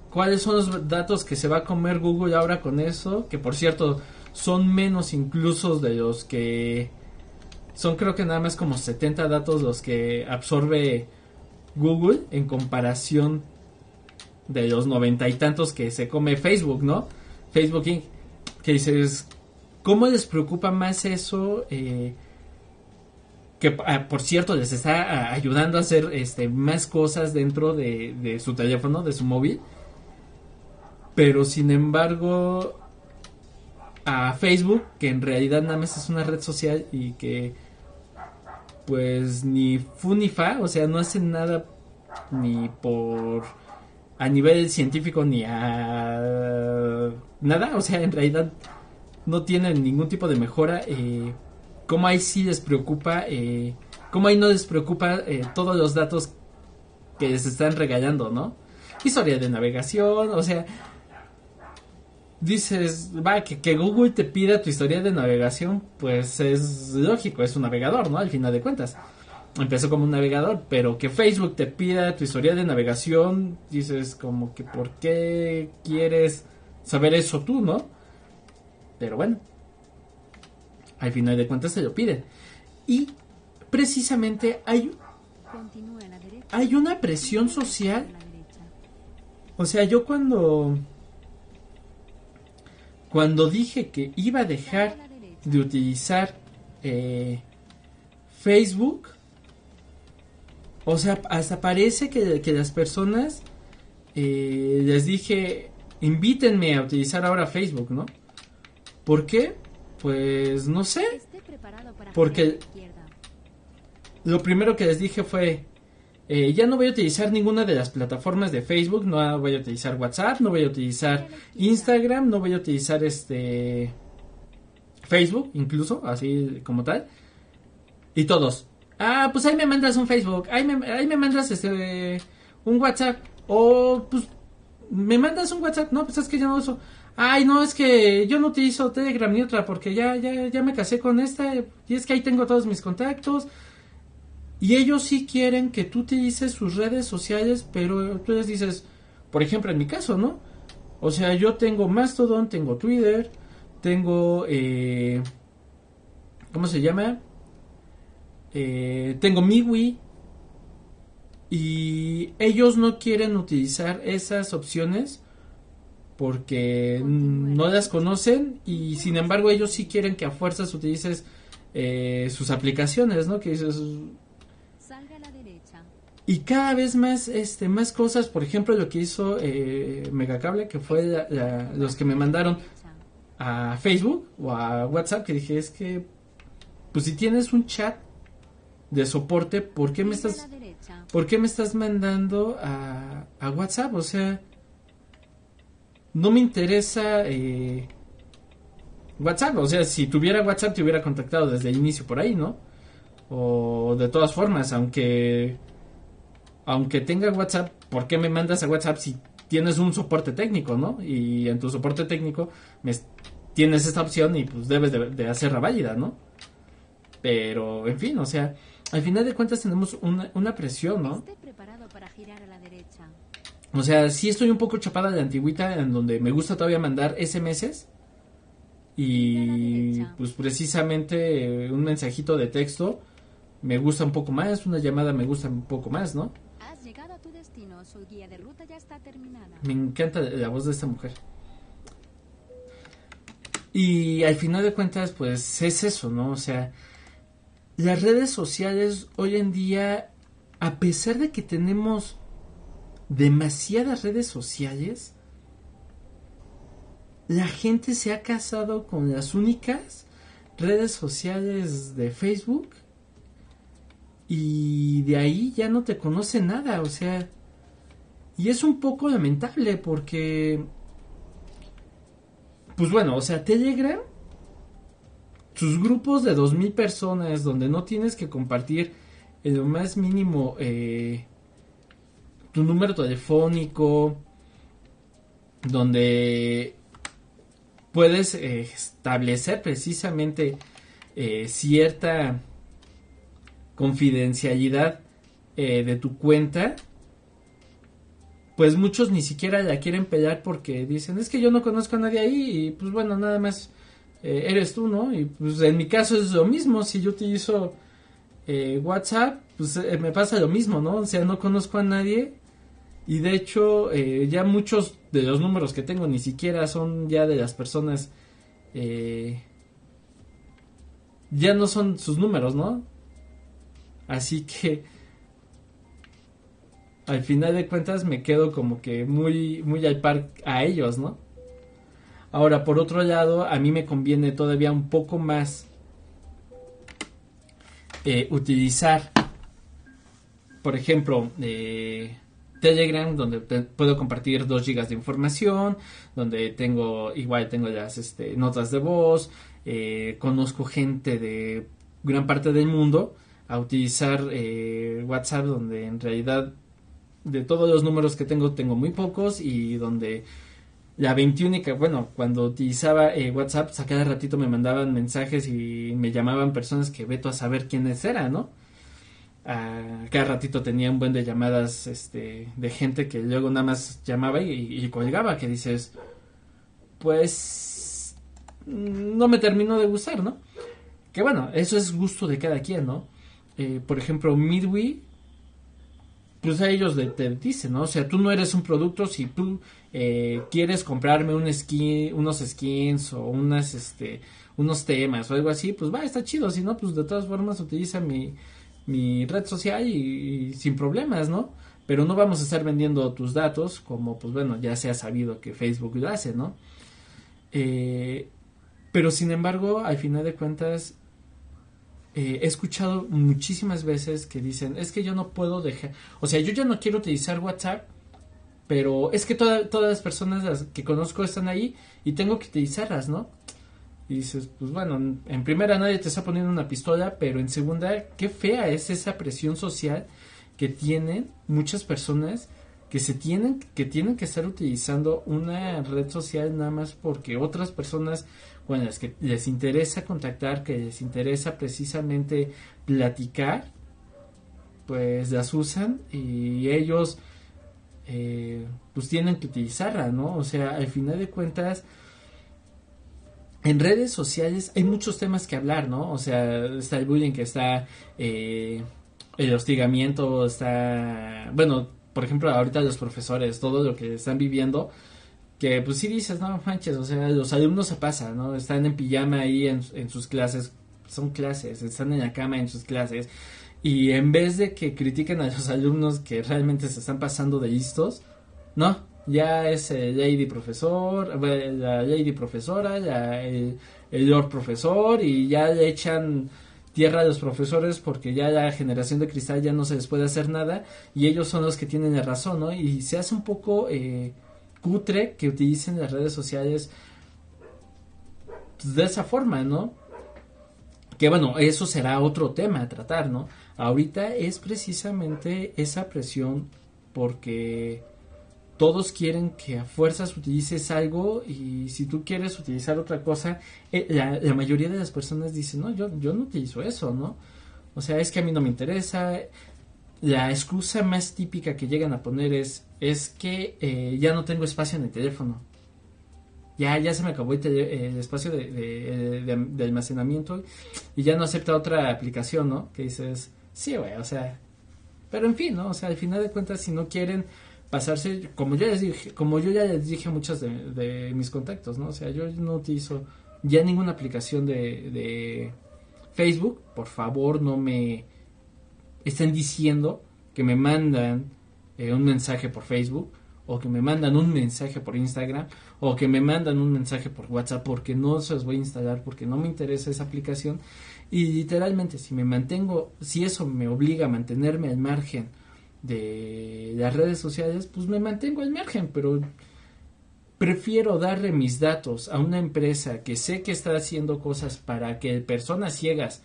cuáles son los datos que se va a comer Google ahora con eso, que por cierto son menos incluso de los que son creo que nada más como 70 datos los que absorbe Google en comparación de los noventa y tantos que se come Facebook, ¿no? Facebook Inc. Que dices, ¿cómo les preocupa más eso? Eh, que ah, por cierto les está ah, ayudando a hacer este más cosas dentro de, de su teléfono, de su móvil. Pero sin embargo, a Facebook, que en realidad nada más es una red social y que pues ni fu ni fa, o sea, no hacen nada ni por a nivel científico ni a nada, o sea, en realidad no tienen ningún tipo de mejora. Eh, ¿Cómo ahí sí les preocupa? Eh, ¿Cómo ahí no les preocupa eh, todos los datos que les están regalando, no? Historia de navegación, o sea, dices, va, que, que Google te pida tu historia de navegación, pues es lógico, es un navegador, ¿no? Al final de cuentas. empezó como un navegador, pero que Facebook te pida tu historial de navegación, dices como que ¿por qué quieres saber eso tú, no? Pero bueno, al final de cuentas se lo piden. Y precisamente hay, hay una presión social o sea, yo cuando cuando dije que iba a dejar de utilizar eh, Facebook, o sea, hasta parece que, que las personas eh, les dije, invítenme a utilizar ahora Facebook, ¿no? ¿Por qué? Pues no sé. Porque-. Lo primero que les dije fue, eh, ya no voy a utilizar ninguna de las plataformas de Facebook, no voy a utilizar WhatsApp, no voy a utilizar Instagram, no voy a utilizar este Facebook, incluso, así como tal. Y todos, ah, pues ahí me mandas un Facebook, ahí me, ahí me mandas este un WhatsApp, o pues me mandas un WhatsApp, no, pues es que yo no uso. Ay, no, es que yo no utilizo Telegram ni otra porque ya, ya, ya me casé con esta y es que ahí tengo todos mis contactos. Y ellos sí quieren que tú utilices sus redes sociales, pero tú les dices, por ejemplo, en mi caso, ¿no? O sea, yo tengo Mastodon, tengo Twitter, tengo, eh, ¿cómo se llama? Eh, tengo Miwi. Y ellos no quieren utilizar esas opciones porque no las conocen y sin embargo ellos sí quieren que a fuerzas utilices eh, sus aplicaciones, ¿no? Que dices, Salga a la derecha. Y cada vez más, este, más cosas, por ejemplo, lo que hizo eh, Megacable, que fue la- la- los que me mandaron a Facebook o a WhatsApp, que dije, es que, pues si tienes un chat de soporte, ¿por qué me estás, por qué me estás mandando a, a WhatsApp? O sea, no me interesa eh, WhatsApp, o sea, si tuviera WhatsApp te hubiera contactado desde el inicio por ahí, ¿no? O de todas formas, aunque aunque tenga WhatsApp, ¿por qué me mandas a WhatsApp si tienes un soporte técnico, ¿no? Y en tu soporte técnico me, tienes esta opción y pues debes de, de hacerla válida, ¿no? Pero, en fin, o sea, al final de cuentas tenemos una, una presión, ¿no? Esté preparado para girar a la derecha. O sea, sí estoy un poco chapada de antigüita en donde me gusta todavía mandar SMS y pues precisamente eh, un mensajito de texto me gusta un poco más, una llamada me gusta un poco más, ¿no? Has llegado a tu destino. Su guía de ruta ya está terminada. Me encanta la voz de esta mujer. Y al final de cuentas, pues es eso, ¿no? O sea, las redes sociales hoy en día, a pesar de que tenemos demasiadas redes sociales, la gente se ha casado con las únicas redes sociales de Facebook y de ahí ya no te conoce nada, o sea, y es un poco lamentable porque, pues bueno, o sea, Telegram, sus grupos de 2.000 personas donde no tienes que compartir en lo más mínimo eh, tu número telefónico, donde puedes eh, establecer precisamente eh, cierta confidencialidad eh, de tu cuenta, pues muchos ni siquiera la quieren pelear porque dicen, es que yo no conozco a nadie ahí y pues bueno, nada más eh, eres tú, ¿no? Y pues en mi caso es lo mismo, si yo utilizo eh, WhatsApp, pues eh, me pasa lo mismo, ¿no? O sea, no conozco a nadie y de hecho ya muchos de los números que tengo ni siquiera son ya de las personas, ya no son sus números, ¿no? Así que al final de cuentas me quedo como que muy, muy al par a ellos, ¿no? Ahora, por otro lado, a mí me conviene todavía un poco más eh, utilizar, por ejemplo, eh, Telegram, donde puedo compartir 2 gigas de información, donde tengo, igual tengo las este, notas de voz, eh, conozco gente de gran parte del mundo, a utilizar eh, WhatsApp, donde en realidad de todos los números que tengo, tengo muy pocos y donde la 21, bueno, cuando utilizaba eh, WhatsApp, pues, a cada ratito me mandaban mensajes y me llamaban personas que veto a saber quiénes eran, ¿no? a cada ratito tenía un buen de llamadas este, de gente que luego nada más llamaba y, y colgaba, que dices, pues no me terminó de gustar, ¿no? Que bueno, eso es gusto de cada quien, ¿no? Eh, por ejemplo, Midway, pues a ellos te dicen, ¿no? O sea, tú no eres un producto si tú eh, quieres comprarme un skin, unos skins o unas, este, unos temas o algo así, pues va, está chido. Si no, pues de todas formas utiliza mi, mi red social y, y sin problemas, ¿no? Pero no vamos a estar vendiendo tus datos como, pues bueno, ya se ha sabido que Facebook lo hace, ¿no? Eh, pero sin embargo, al final de cuentas, eh, he escuchado muchísimas veces que dicen, es que yo no puedo dejar, o sea, yo ya no quiero utilizar WhatsApp, pero es que toda- todas las personas las que conozco están ahí y tengo que utilizarlas, ¿no? Y dices, pues bueno, en- primera nadie te está poniendo una pistola, pero en segunda, qué fea es esa presión social que tienen muchas personas que se tienen que tienen que estar utilizando una red social nada más porque otras personas con las que les interesa contactar, que les interesa precisamente platicar, pues las usan y ellos eh, pues tienen que utilizarla, ¿no? O sea, al final de cuentas, en redes sociales hay muchos temas que hablar, ¿no? O sea, está el bullying que está, eh, el hostigamiento, está, bueno, por ejemplo, ahorita los profesores, todo lo que están viviendo, que pues sí dices, no manches, o sea, los alumnos se pasan, ¿no? Están en pijama ahí en, sus clases, son clases, están en la cama en sus clases, y en vez de que critiquen a los alumnos que realmente se están pasando de listos, no, ya es el lady profesor, bueno, la lady profesora, el, el lord profesor, y ya le echan tierra a los profesores porque ya la generación de cristal ya no se les puede hacer nada y ellos son los que tienen la razón, ¿no? Y se hace un poco eh, cutre que utilicen las redes sociales pues, de esa forma, ¿no? Que bueno, eso será otro tema a tratar, ¿no? Ahorita es precisamente esa presión porque todos quieren que a fuerzas utilices algo y si tú quieres utilizar otra cosa, eh, la, la mayoría de las personas dicen, no, yo, yo no utilizo eso, ¿no? O sea, es que a mí no me interesa. La excusa más típica que llegan a poner es, es que eh, ya no tengo espacio en el teléfono. Ya, ya se me acabó el, espacio de, de- almacenamiento y ya no acepta otra aplicación, ¿no? Que dices, sí, güey, o sea, pero en fin, ¿no? O sea, al final de cuentas, si no quieren pasarse, como yo les dije, como yo ya les dije a muchos de, de mis contactos, ¿no? O sea, yo no utilizo ya ninguna aplicación de, de Facebook, por favor no me estén diciendo que me mandan eh, un mensaje por Facebook o que me mandan un mensaje por Instagram o que me mandan un mensaje por WhatsApp porque no se los voy a instalar porque no me interesa esa aplicación. Y literalmente si me mantengo si eso me obliga a mantenerme al margen de las redes sociales pues me mantengo al margen pero prefiero darle mis datos a una empresa que sé que está haciendo cosas para que personas ciegas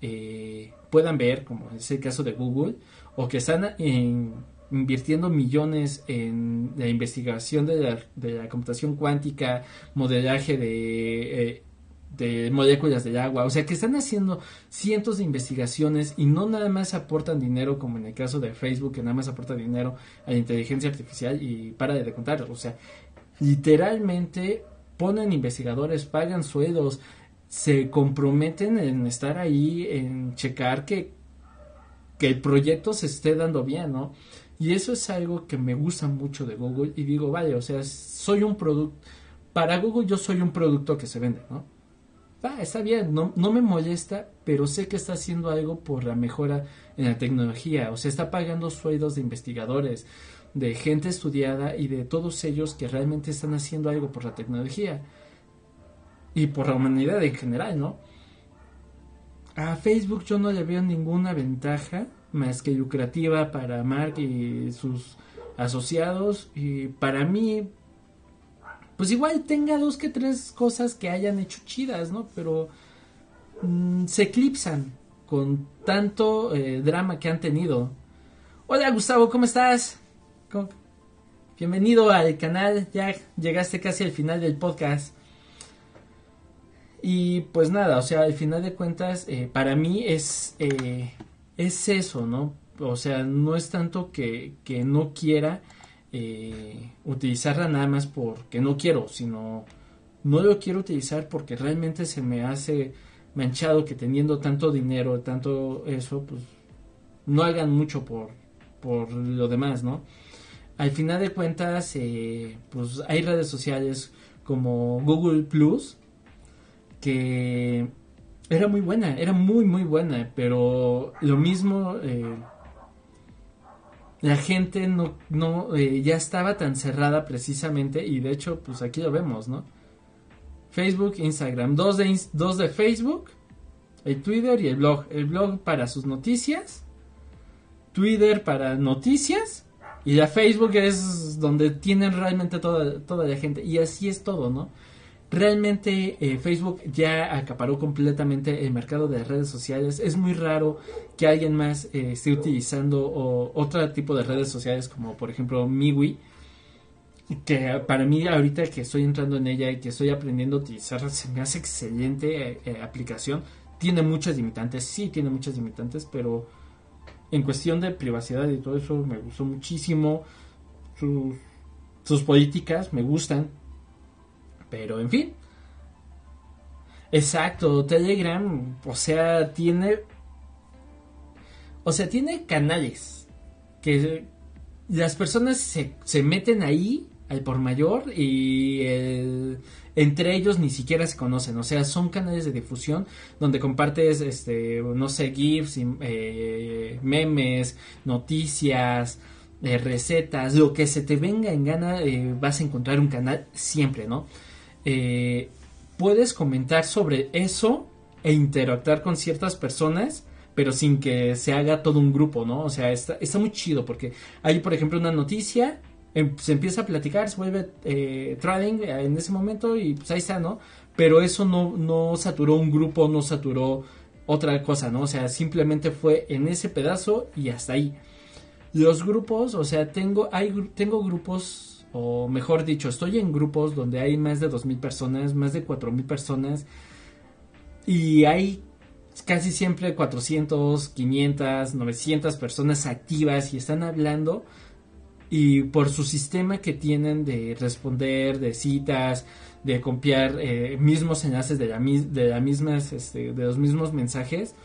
eh, puedan ver, como es el caso de Google, o que están en- invirtiendo millones en la investigación de la, computación cuántica, modelaje de, eh, de moléculas del agua, o sea que están haciendo cientos de investigaciones y no nada más aportan dinero como en el caso de Facebook que nada más aporta dinero a la inteligencia artificial y para de contar, o sea, literalmente ponen investigadores, pagan sueldos, se comprometen en estar ahí, en checar que, que el proyecto se esté dando bien, ¿no? Y eso es algo que me gusta mucho de Google y digo, vale, o sea, soy un producto, para Google yo soy un producto que se vende, ¿no? Va, está bien, no, no me molesta, pero sé que está haciendo algo por la mejora en la tecnología, o sea, está pagando sueldos de investigadores, de gente estudiada y de todos ellos que realmente están haciendo algo por la tecnología y por la humanidad en general, ¿no? A Facebook yo no le veo ninguna ventaja más que lucrativa para Mark y sus asociados y para mí pues igual tenga dos que tres cosas que hayan hecho chidas, ¿no? Pero mm, se eclipsan con tanto eh, drama que han tenido. Hola Gustavo, ¿cómo estás? ¿Cómo- Bienvenido al canal, ya llegaste casi al final del podcast. Y pues nada, o sea, al final de cuentas, eh, para mí es eh, es eso, ¿no? O sea, no es tanto que, que no quiera eh, utilizarla nada más porque no quiero, sino no lo quiero utilizar porque realmente se me hace manchado que teniendo tanto dinero, tanto eso, pues no hagan mucho por, por lo demás, ¿no? Al final de cuentas, eh, pues hay redes sociales como Google Plus que era muy buena, era muy muy buena, pero lo mismo eh, la gente no, no eh, ya estaba tan cerrada precisamente y de hecho pues aquí lo vemos, ¿no? Facebook, Instagram, dos de, dos de Facebook, el Twitter y el blog. El blog para sus noticias, Twitter para noticias y la Facebook es donde tienen realmente toda, toda la gente y así es todo, ¿no? Realmente eh, Facebook ya acaparó completamente el mercado de redes sociales. Es muy raro que alguien más eh, esté utilizando otro tipo de redes sociales como por ejemplo MiWi. Que para mí ahorita que estoy entrando en ella y que estoy aprendiendo a utilizarla se me hace excelente eh, aplicación. Tiene muchas limitantes, sí tiene muchas limitantes, pero en cuestión de privacidad y todo eso me gustó muchísimo. Sus, sus políticas me gustan pero en fin. Exacto, Telegram, o sea, tiene... O sea, tiene canales que las personas se, se meten ahí al por mayor y entre ellos ni siquiera se conocen. O sea, son canales de difusión donde compartes, este, no sé, GIFs, eh, memes, noticias, eh, recetas, lo que se te venga en gana, eh, vas a encontrar un canal siempre, ¿no? Eh, puedes comentar sobre eso e interactuar con ciertas personas, pero sin que se haga todo un grupo, ¿no? O sea, está, muy chido porque hay, por ejemplo, una noticia, em, se empieza a platicar, se vuelve eh, trading en ese momento y pues ahí está, ¿no? Pero eso no, no saturó un grupo, no saturó otra cosa, ¿no? O sea, simplemente fue en ese pedazo y hasta ahí. Los grupos, o sea, tengo, hay, tengo grupos o mejor dicho, estoy en grupos donde hay más de 2.000 personas, más de 4.000 personas, y hay casi siempre 400, 500, 900 personas activas y están hablando, y por su sistema que tienen de responder, de citas, de copiar eh, mismos enlaces de, la, de, la mismas, este, de los mismos mensajes,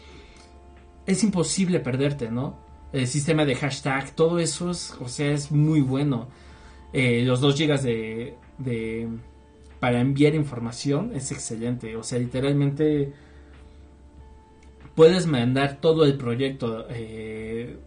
es imposible perderte, ¿no? El sistema de hashtag, todo eso es, o sea, es muy bueno. Eh, los 2 gigas de, de, para enviar información es excelente. O sea, literalmente puedes mandar todo el proyecto eh,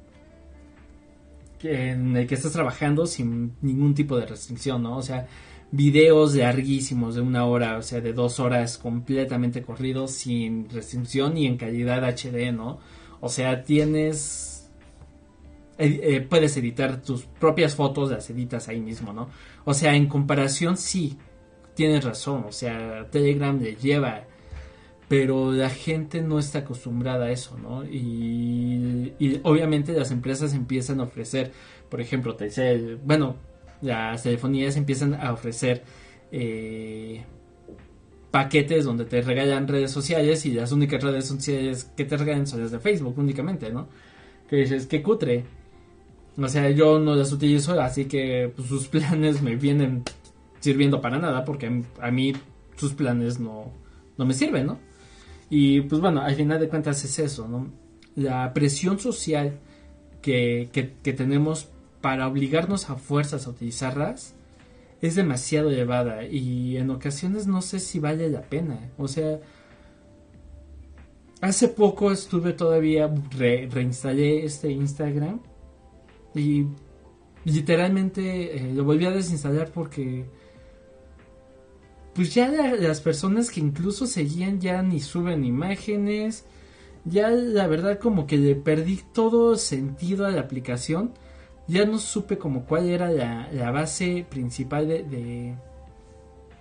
en el que estás trabajando sin ningún tipo de restricción, ¿no? O sea, videos larguísimos de una hora, o sea, de dos horas completamente corridos sin restricción y en calidad HD, ¿no? O sea, tienes eh, puedes editar tus propias fotos, las editas ahí mismo, ¿no? O sea, en comparación sí, tienes razón, o sea, Telegram le lleva, pero la gente no está acostumbrada a eso, ¿no? Y, obviamente las empresas empiezan a ofrecer, por ejemplo, Telcel, bueno, las telefonías empiezan a ofrecer eh, paquetes donde te regalan redes sociales y las únicas redes sociales que te regalan son las de Facebook únicamente, ¿no? Que dices, qué cutre. O sea, yo no las utilizo, así que pues, sus planes me vienen sirviendo para nada, porque a mí sus planes no, no me sirven, ¿no? Y pues bueno, al final de cuentas es eso, ¿no? La presión social que, que, tenemos para obligarnos a fuerzas a utilizarlas es demasiado elevada y en ocasiones no sé si vale la pena. O sea, hace poco estuve todavía, reinstalé este Instagram y literalmente eh, lo volví a desinstalar porque pues ya las personas que incluso seguían ya ni suben imágenes. Ya la verdad como que le perdí todo sentido a la aplicación. Ya no supe como cuál era la, base principal de.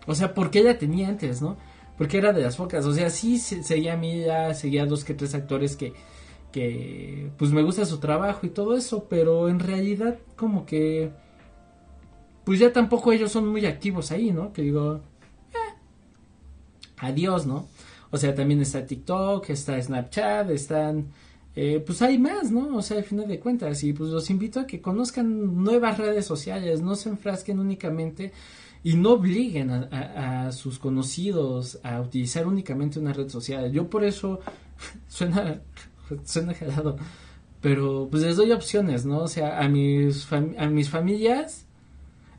O sea, ¿por qué la tenía antes, no? Porque era de las pocas. O sea, sí seguía a mí, ya seguía dos que tres actores que que pues me gusta su trabajo y todo eso, pero en realidad como que pues ya tampoco ellos son muy activos ahí, ¿no? Que digo, eh, adiós, ¿no? O sea, también está TikTok, está Snapchat, están eh, pues hay más, ¿no? O sea, al final de cuentas, y pues los invito a que conozcan nuevas redes sociales, no se enfrasquen únicamente y no obliguen a, sus conocidos a utilizar únicamente una red social. Yo por eso suena, suena jalado, pero pues les doy opciones, ¿no? O sea, a mis, a mis familias,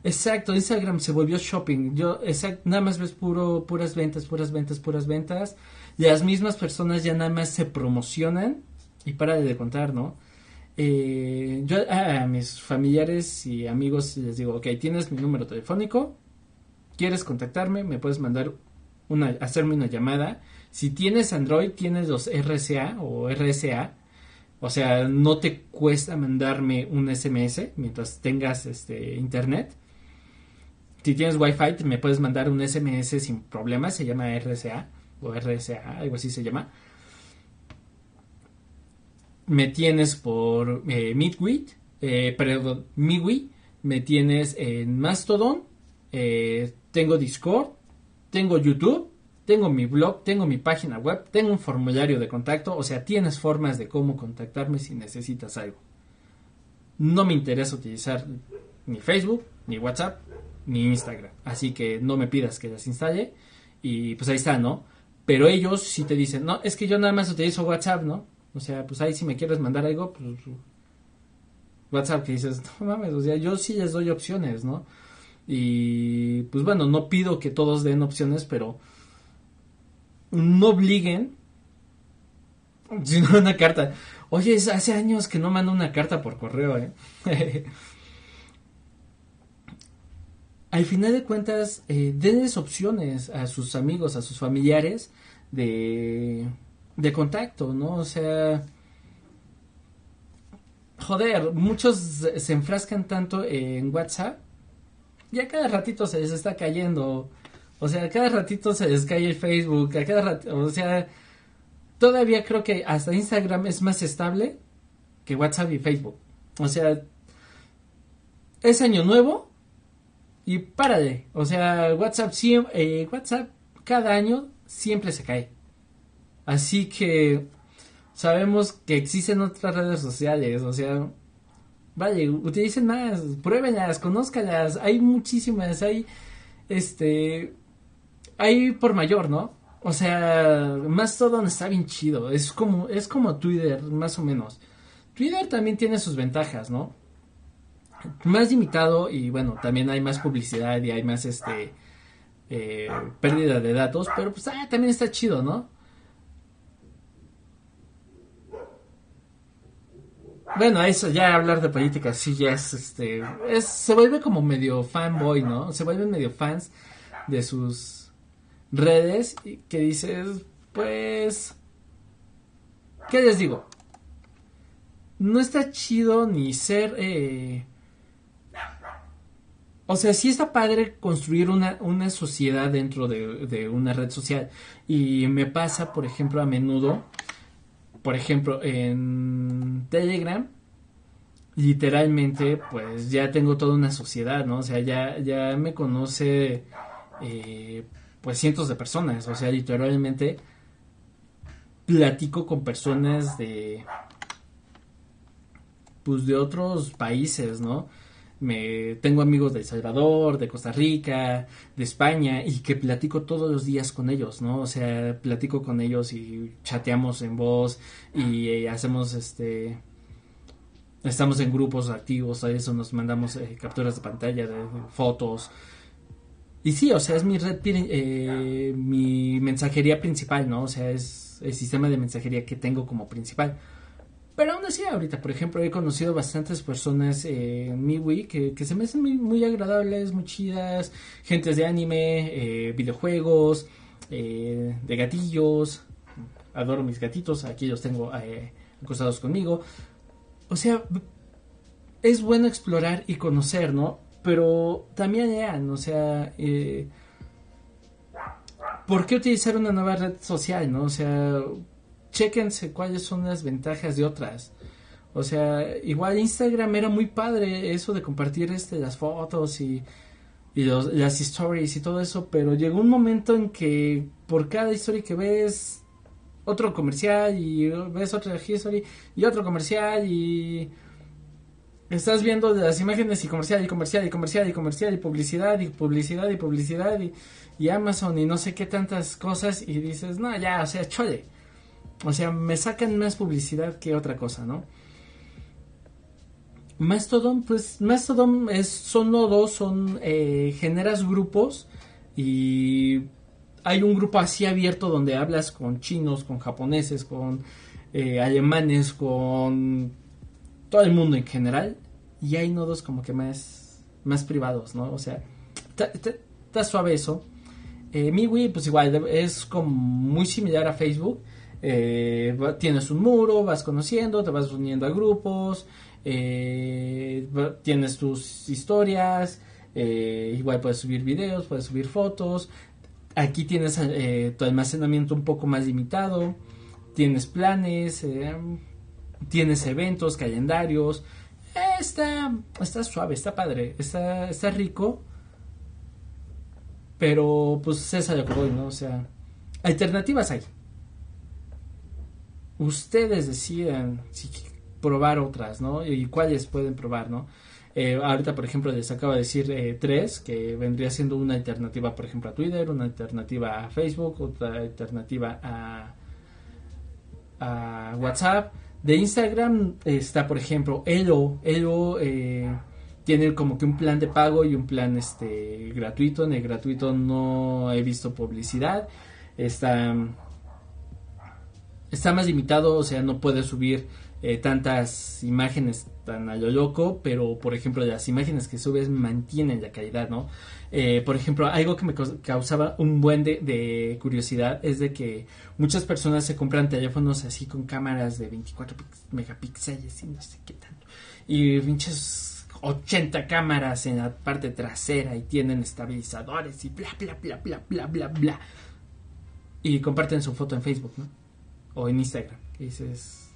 exacto, Instagram se volvió shopping. Yo, exacto, nada más ves puro, puras ventas, puras ventas, puras ventas. Las mismas personas ya nada más se promocionan y para de contar, ¿no? Eh, yo a, a mis familiares y amigos les digo, ok, tienes mi número telefónico, quieres contactarme, me puedes mandar una, hacerme una llamada. Si tienes Android, tienes los RCA o RSA, o sea, no te cuesta mandarme un SMS mientras tengas este internet. Si tienes Wi-Fi, me puedes mandar un SMS sin problemas, se llama RSA o RSA, algo así se llama. Me tienes por eh, eh, perdón, Miwi, me tienes en Mastodon, eh, tengo Discord, tengo YouTube, tengo mi blog, tengo mi página web, tengo un formulario de contacto, o sea, tienes formas de cómo contactarme si necesitas algo. No me interesa utilizar ni Facebook, ni WhatsApp, ni Instagram, así que no me pidas que las instale y pues ahí está, ¿no? Pero ellos sí te dicen, no, es que yo nada más utilizo WhatsApp, ¿no? O sea, pues ahí si me quieres mandar algo, pues WhatsApp que dices, no mames, o sea, yo sí les doy opciones, ¿no? Y pues bueno, no pido que todos den opciones, pero no obliguen, sino una carta. Oye, es hace años que no mando una carta por correo, ¿eh? Al final de cuentas, eh, denles opciones a sus amigos, a sus familiares de, de contacto, ¿no? O sea, joder, muchos se enfrascan tanto en WhatsApp y a cada ratito se les está cayendo. O sea, cada ratito se les cae el Facebook, a cada ratito, o sea, todavía creo que hasta Instagram es más estable que WhatsApp y Facebook. O sea, es año nuevo y párale. O sea, WhatsApp, eh, WhatsApp cada año siempre se cae. Así que sabemos que existen otras redes sociales. O sea, vale, utilicen más, pruébenlas, conózcalas. Hay muchísimas, hay este hay por mayor, ¿no? O sea, Mastodon está bien chido. Es como, es como Twitter, más o menos. Twitter también tiene sus ventajas, ¿no? Más limitado y bueno, también hay más publicidad y hay más este eh, pérdida de datos, pero pues ah, también está chido, ¿no? Bueno, eso ya hablar de política, sí, ya es este. Es, se vuelve como medio fanboy, ¿no? Se vuelven medio fans de sus redes que dices, pues. ¿Qué les digo? No está chido ni ser. Eh, o sea, sí está padre construir una, una sociedad dentro de, de una red social. Y me pasa, por ejemplo, a menudo por ejemplo, en Telegram, literalmente, pues ya tengo toda una sociedad, ¿no? O sea, ya, ya me conoce, eh, pues cientos de personas, o sea, literalmente platico con personas de, pues de otros países, ¿no? Me, tengo amigos de El Salvador, de Costa Rica, de España, y que platico todos los días con ellos, ¿no? O sea, platico con ellos y chateamos en voz y eh, hacemos este. Estamos en grupos activos, a eso nos mandamos eh, capturas de pantalla, de fotos. Y sí, o sea, es mi red, eh, mi mensajería principal, ¿no? O sea, es el sistema de mensajería que tengo como principal. Pero aún así, ahorita, por ejemplo, he conocido bastantes personas en MiWi que, que se me hacen muy, muy agradables, muy chidas, gentes de anime, eh, videojuegos, eh, de gatillos. Adoro mis gatitos, aquí los tengo eh, acostados conmigo. O sea, es bueno explorar y conocer, ¿no? Pero también lean, o sea, eh, ¿por qué utilizar una nueva red social, no? O sea, chéquense cuáles son las ventajas de otras. O sea, igual Instagram era muy padre eso de compartir este las fotos y, y las stories y todo eso, pero llegó un momento en que por cada historia que ves otro comercial y ves otra history y otro comercial y estás viendo las imágenes y comercial y comercial y comercial y comercial y publicidad y publicidad y publicidad y, Amazon y no sé qué tantas cosas y dices, no, ya, o sea, chole. O sea, me sacan más publicidad que otra cosa, ¿no? Mastodon, pues Mastodon es, son nodos, son, eh, generas grupos y hay un grupo así abierto donde hablas con chinos, con japoneses, con eh, alemanes, con todo el mundo en general y hay nodos como que más, más privados, ¿no? O sea, está suave eso. Eh, MiWi, pues igual, es como muy similar a Facebook. Eh, tienes un muro, vas conociendo, te vas uniendo a grupos, eh, tienes tus historias, eh, igual puedes subir videos, puedes subir fotos. Aquí tienes tu almacenamiento un poco más limitado, tienes planes, tienes eventos, calendarios. Está, está suave, está padre, está, está rico. Pero pues es a lo ¿no? O sea, alternativas hay. Ustedes deciden si probar otras, ¿no? Y cuáles pueden probar, ¿no? Eh, ahorita, por ejemplo, les acabo de decir eh, tres, que vendría siendo una alternativa, por ejemplo, a Twitter, una alternativa a Facebook, otra alternativa a WhatsApp. De Instagram está, por ejemplo, Elo. Elo eh, tiene como que un plan de pago y un plan este gratuito. En el gratuito no he visto publicidad. Está, está más limitado, o sea, no puede subir eh, tantas imágenes tan a lo loco, pero por ejemplo las imágenes que subes mantienen la calidad, ¿no? Eh, por ejemplo, algo que me causaba un buen de, curiosidad es de que muchas personas se compran teléfonos así con cámaras de 24 megapíxeles y no sé qué tanto. Y pinches 80 cámaras en la parte trasera y tienen estabilizadores y bla, bla, bla, bla, bla, bla, bla. Y comparten su foto en Facebook, ¿no? O en Instagram. Dices,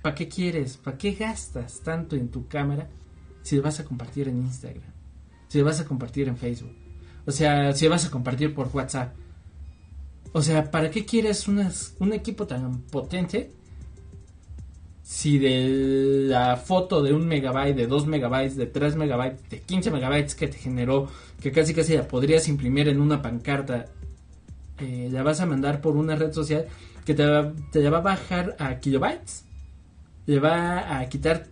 ¿Para qué quieres? ¿Para qué gastas tanto en tu cámara si lo vas a compartir en Instagram? Si vas a compartir en Facebook. O sea, si vas a compartir por WhatsApp. O sea, ¿para qué quieres un equipo tan potente si de la foto de un megabyte, de dos megabytes, de tres megabytes, de 15 megabytes que te generó, que casi casi la podrías imprimir en una pancarta, eh, la vas a mandar por una red social que te, te la va a bajar a kilobytes? le va a quitar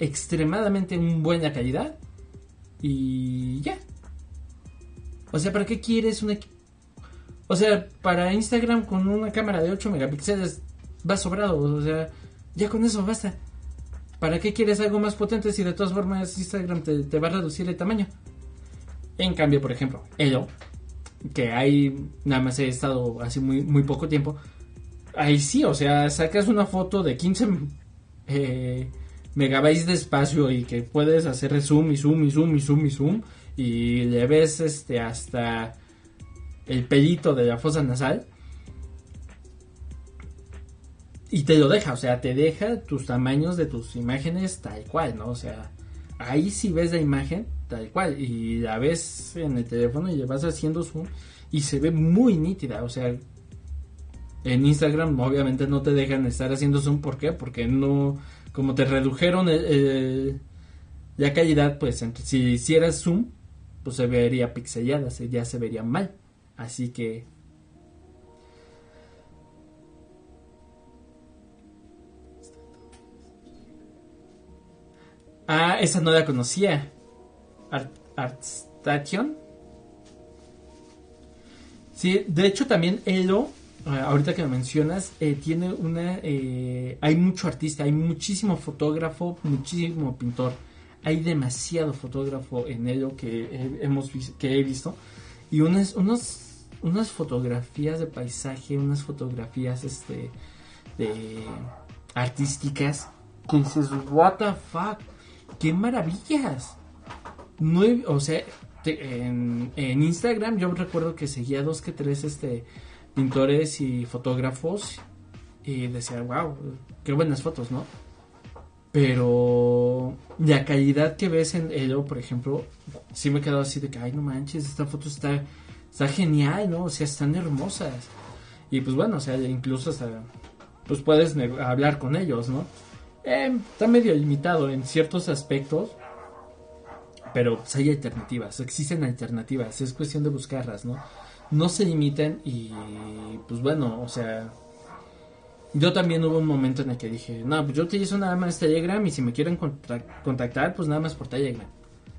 extremadamente buena calidad y ya. O sea, ¿para qué quieres una O sea, para Instagram con una cámara de 8 megapíxeles va sobrado, o sea, ya con eso basta. ¿Para qué quieres algo más potente si de todas formas Instagram te, va a reducir el tamaño? En cambio, por ejemplo, Elo, que ahí nada más he estado hace muy, muy poco tiempo, ahí sí, o sea, sacas una foto de 15 eh, megabytes de espacio y que puedes hacer zoom y zoom y zoom y zoom y zoom y le ves este hasta el pelito de la fosa nasal y te lo deja, o sea, te deja tus tamaños de tus imágenes tal cual, ¿no? O sea, ahí sí ves la imagen tal cual y la ves en el teléfono y le vas haciendo zoom y se ve muy nítida, o sea, en Instagram obviamente no te dejan estar haciendo zoom, ¿por qué? Porque no, como te redujeron la calidad, pues si hicieras zoom, pues se vería pixelada, ya se vería mal. Así que... Ah, esa no la conocía. Art, Artstation. Sí, de hecho también Elo ahorita que lo mencionas, eh, tiene una... Eh, hay mucho artista, hay muchísimo fotógrafo, muchísimo pintor. Hay demasiado fotógrafo en ello que hemos que he visto. Y unas, unos, unas fotografías de paisaje, unas fotografías este, de artísticas que dices, what the fuck, qué maravillas. No o sea, en, en Instagram yo recuerdo que seguía dos que tres este pintores y fotógrafos y decía, wow, qué buenas fotos, ¿no? Pero la calidad que ves en ello, por ejemplo, sí me he quedado así de que, ay, no manches, esta foto está, está genial, ¿no? O sea, están hermosas. Y pues bueno, o sea, incluso hasta, pues puedes hablar con ellos, ¿no? Eh, está medio limitado en ciertos aspectos, pero pues hay alternativas, existen alternativas, es cuestión de buscarlas, ¿no? No se limiten y pues bueno, o sea, yo también hubo un momento en el que dije, no, pues yo utilizo nada más Telegram y si me quieren contactar, pues nada más por Telegram.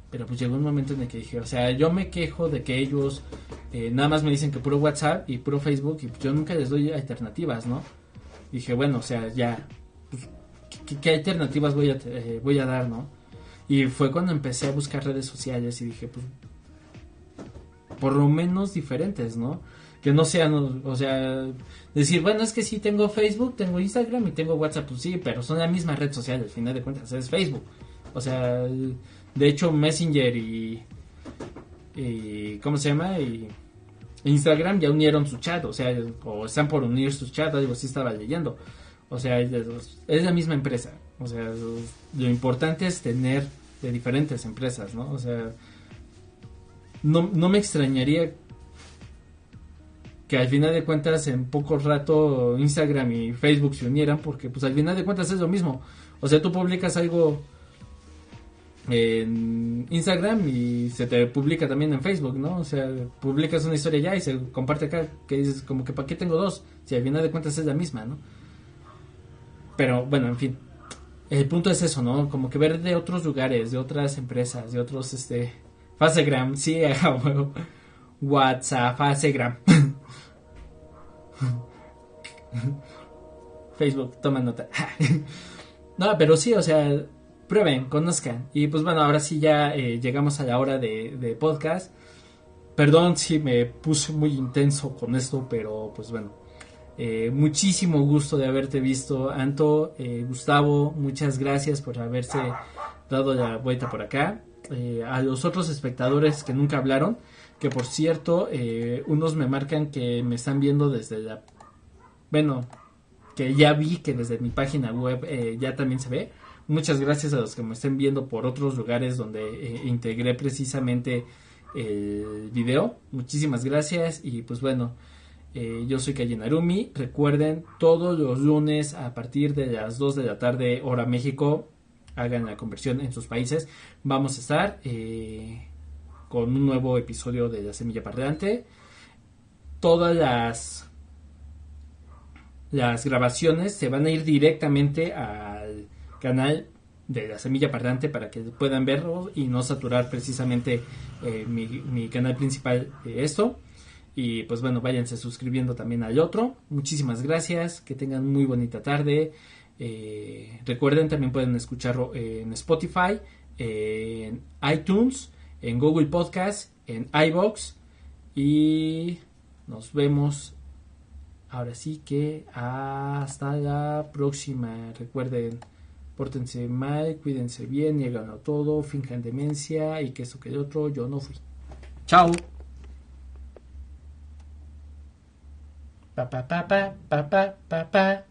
Pero pues llegó un momento en el que dije, o sea, yo me quejo de que ellos eh, nada más me dicen que puro WhatsApp y puro Facebook y pues yo nunca les doy alternativas, ¿no? Dije, bueno, o sea, ya, pues, ¿qué, qué alternativas voy a, eh, voy a dar, no? Y fue cuando empecé a buscar redes sociales y dije, pues, por lo menos diferentes, ¿no? Que no sean, o- sea, decir, bueno, es que sí tengo Facebook, tengo Instagram y tengo WhatsApp, pues sí, pero son la misma red social, al final de cuentas, es Facebook. O sea, de hecho, Messenger y, ¿cómo se llama? Y Instagram ya unieron su chat, o sea, o están por unir su chat, algo así estaba leyendo. O sea, es la misma empresa. O sea, lo importante es tener de diferentes empresas, ¿no? O sea, no, no me extrañaría que al final de cuentas en poco rato Instagram y Facebook se unieran porque pues al final de cuentas es lo mismo. O sea, tú publicas algo en Instagram y se te publica también en Facebook, ¿no? O sea, publicas una historia ya y se comparte acá, que dices como que ¿para qué tengo dos? Si al final de cuentas es la misma, ¿no? Pero bueno, en fin. El punto es eso, ¿no? Como que ver de otros lugares, de otras empresas, de otros, este... Facegram, sí, a huevo. WhatsApp, Facegram. Facebook, toma nota. no, pero sí, o sea, prueben, conozcan. Y pues bueno, ahora sí ya eh, llegamos a la hora de, podcast. Perdón si me puse muy intenso con esto, pero pues bueno. Eh, muchísimo gusto de haberte visto, Anto, eh, Gustavo, muchas gracias por haberse dado la vuelta por acá. Eh, a los otros espectadores que nunca hablaron, que por cierto, eh, unos me marcan que me están viendo desde la... Bueno, que ya vi que desde mi página web eh, ya también se ve. Muchas gracias a los que me estén viendo por otros lugares donde eh, integré precisamente el video. Muchísimas gracias y pues bueno, yo soy Calle Narumi. Recuerden, todos los lunes a partir de las 2 de la tarde, hora México, hagan la conversión en sus países. Vamos a estar eh, con un nuevo episodio de La Semilla Parlante. Todas las las grabaciones se van a ir directamente al canal de la semilla parlante para que puedan verlo y no saturar precisamente eh, mi, canal principal esto. Y pues bueno, váyanse suscribiendo también al otro. Muchísimas gracias, que tengan muy bonita tarde. Eh, recuerden, también pueden escucharlo en Spotify, en iTunes, en Google Podcast, en iBox. Y nos vemos Ahora sí que hasta la próxima. Recuerden, pórtense mal, cuídense bien, niegan a todo, finjan demencia y que esto que el otro, yo no fui. Chao. Pa pa pa pa pa pa pa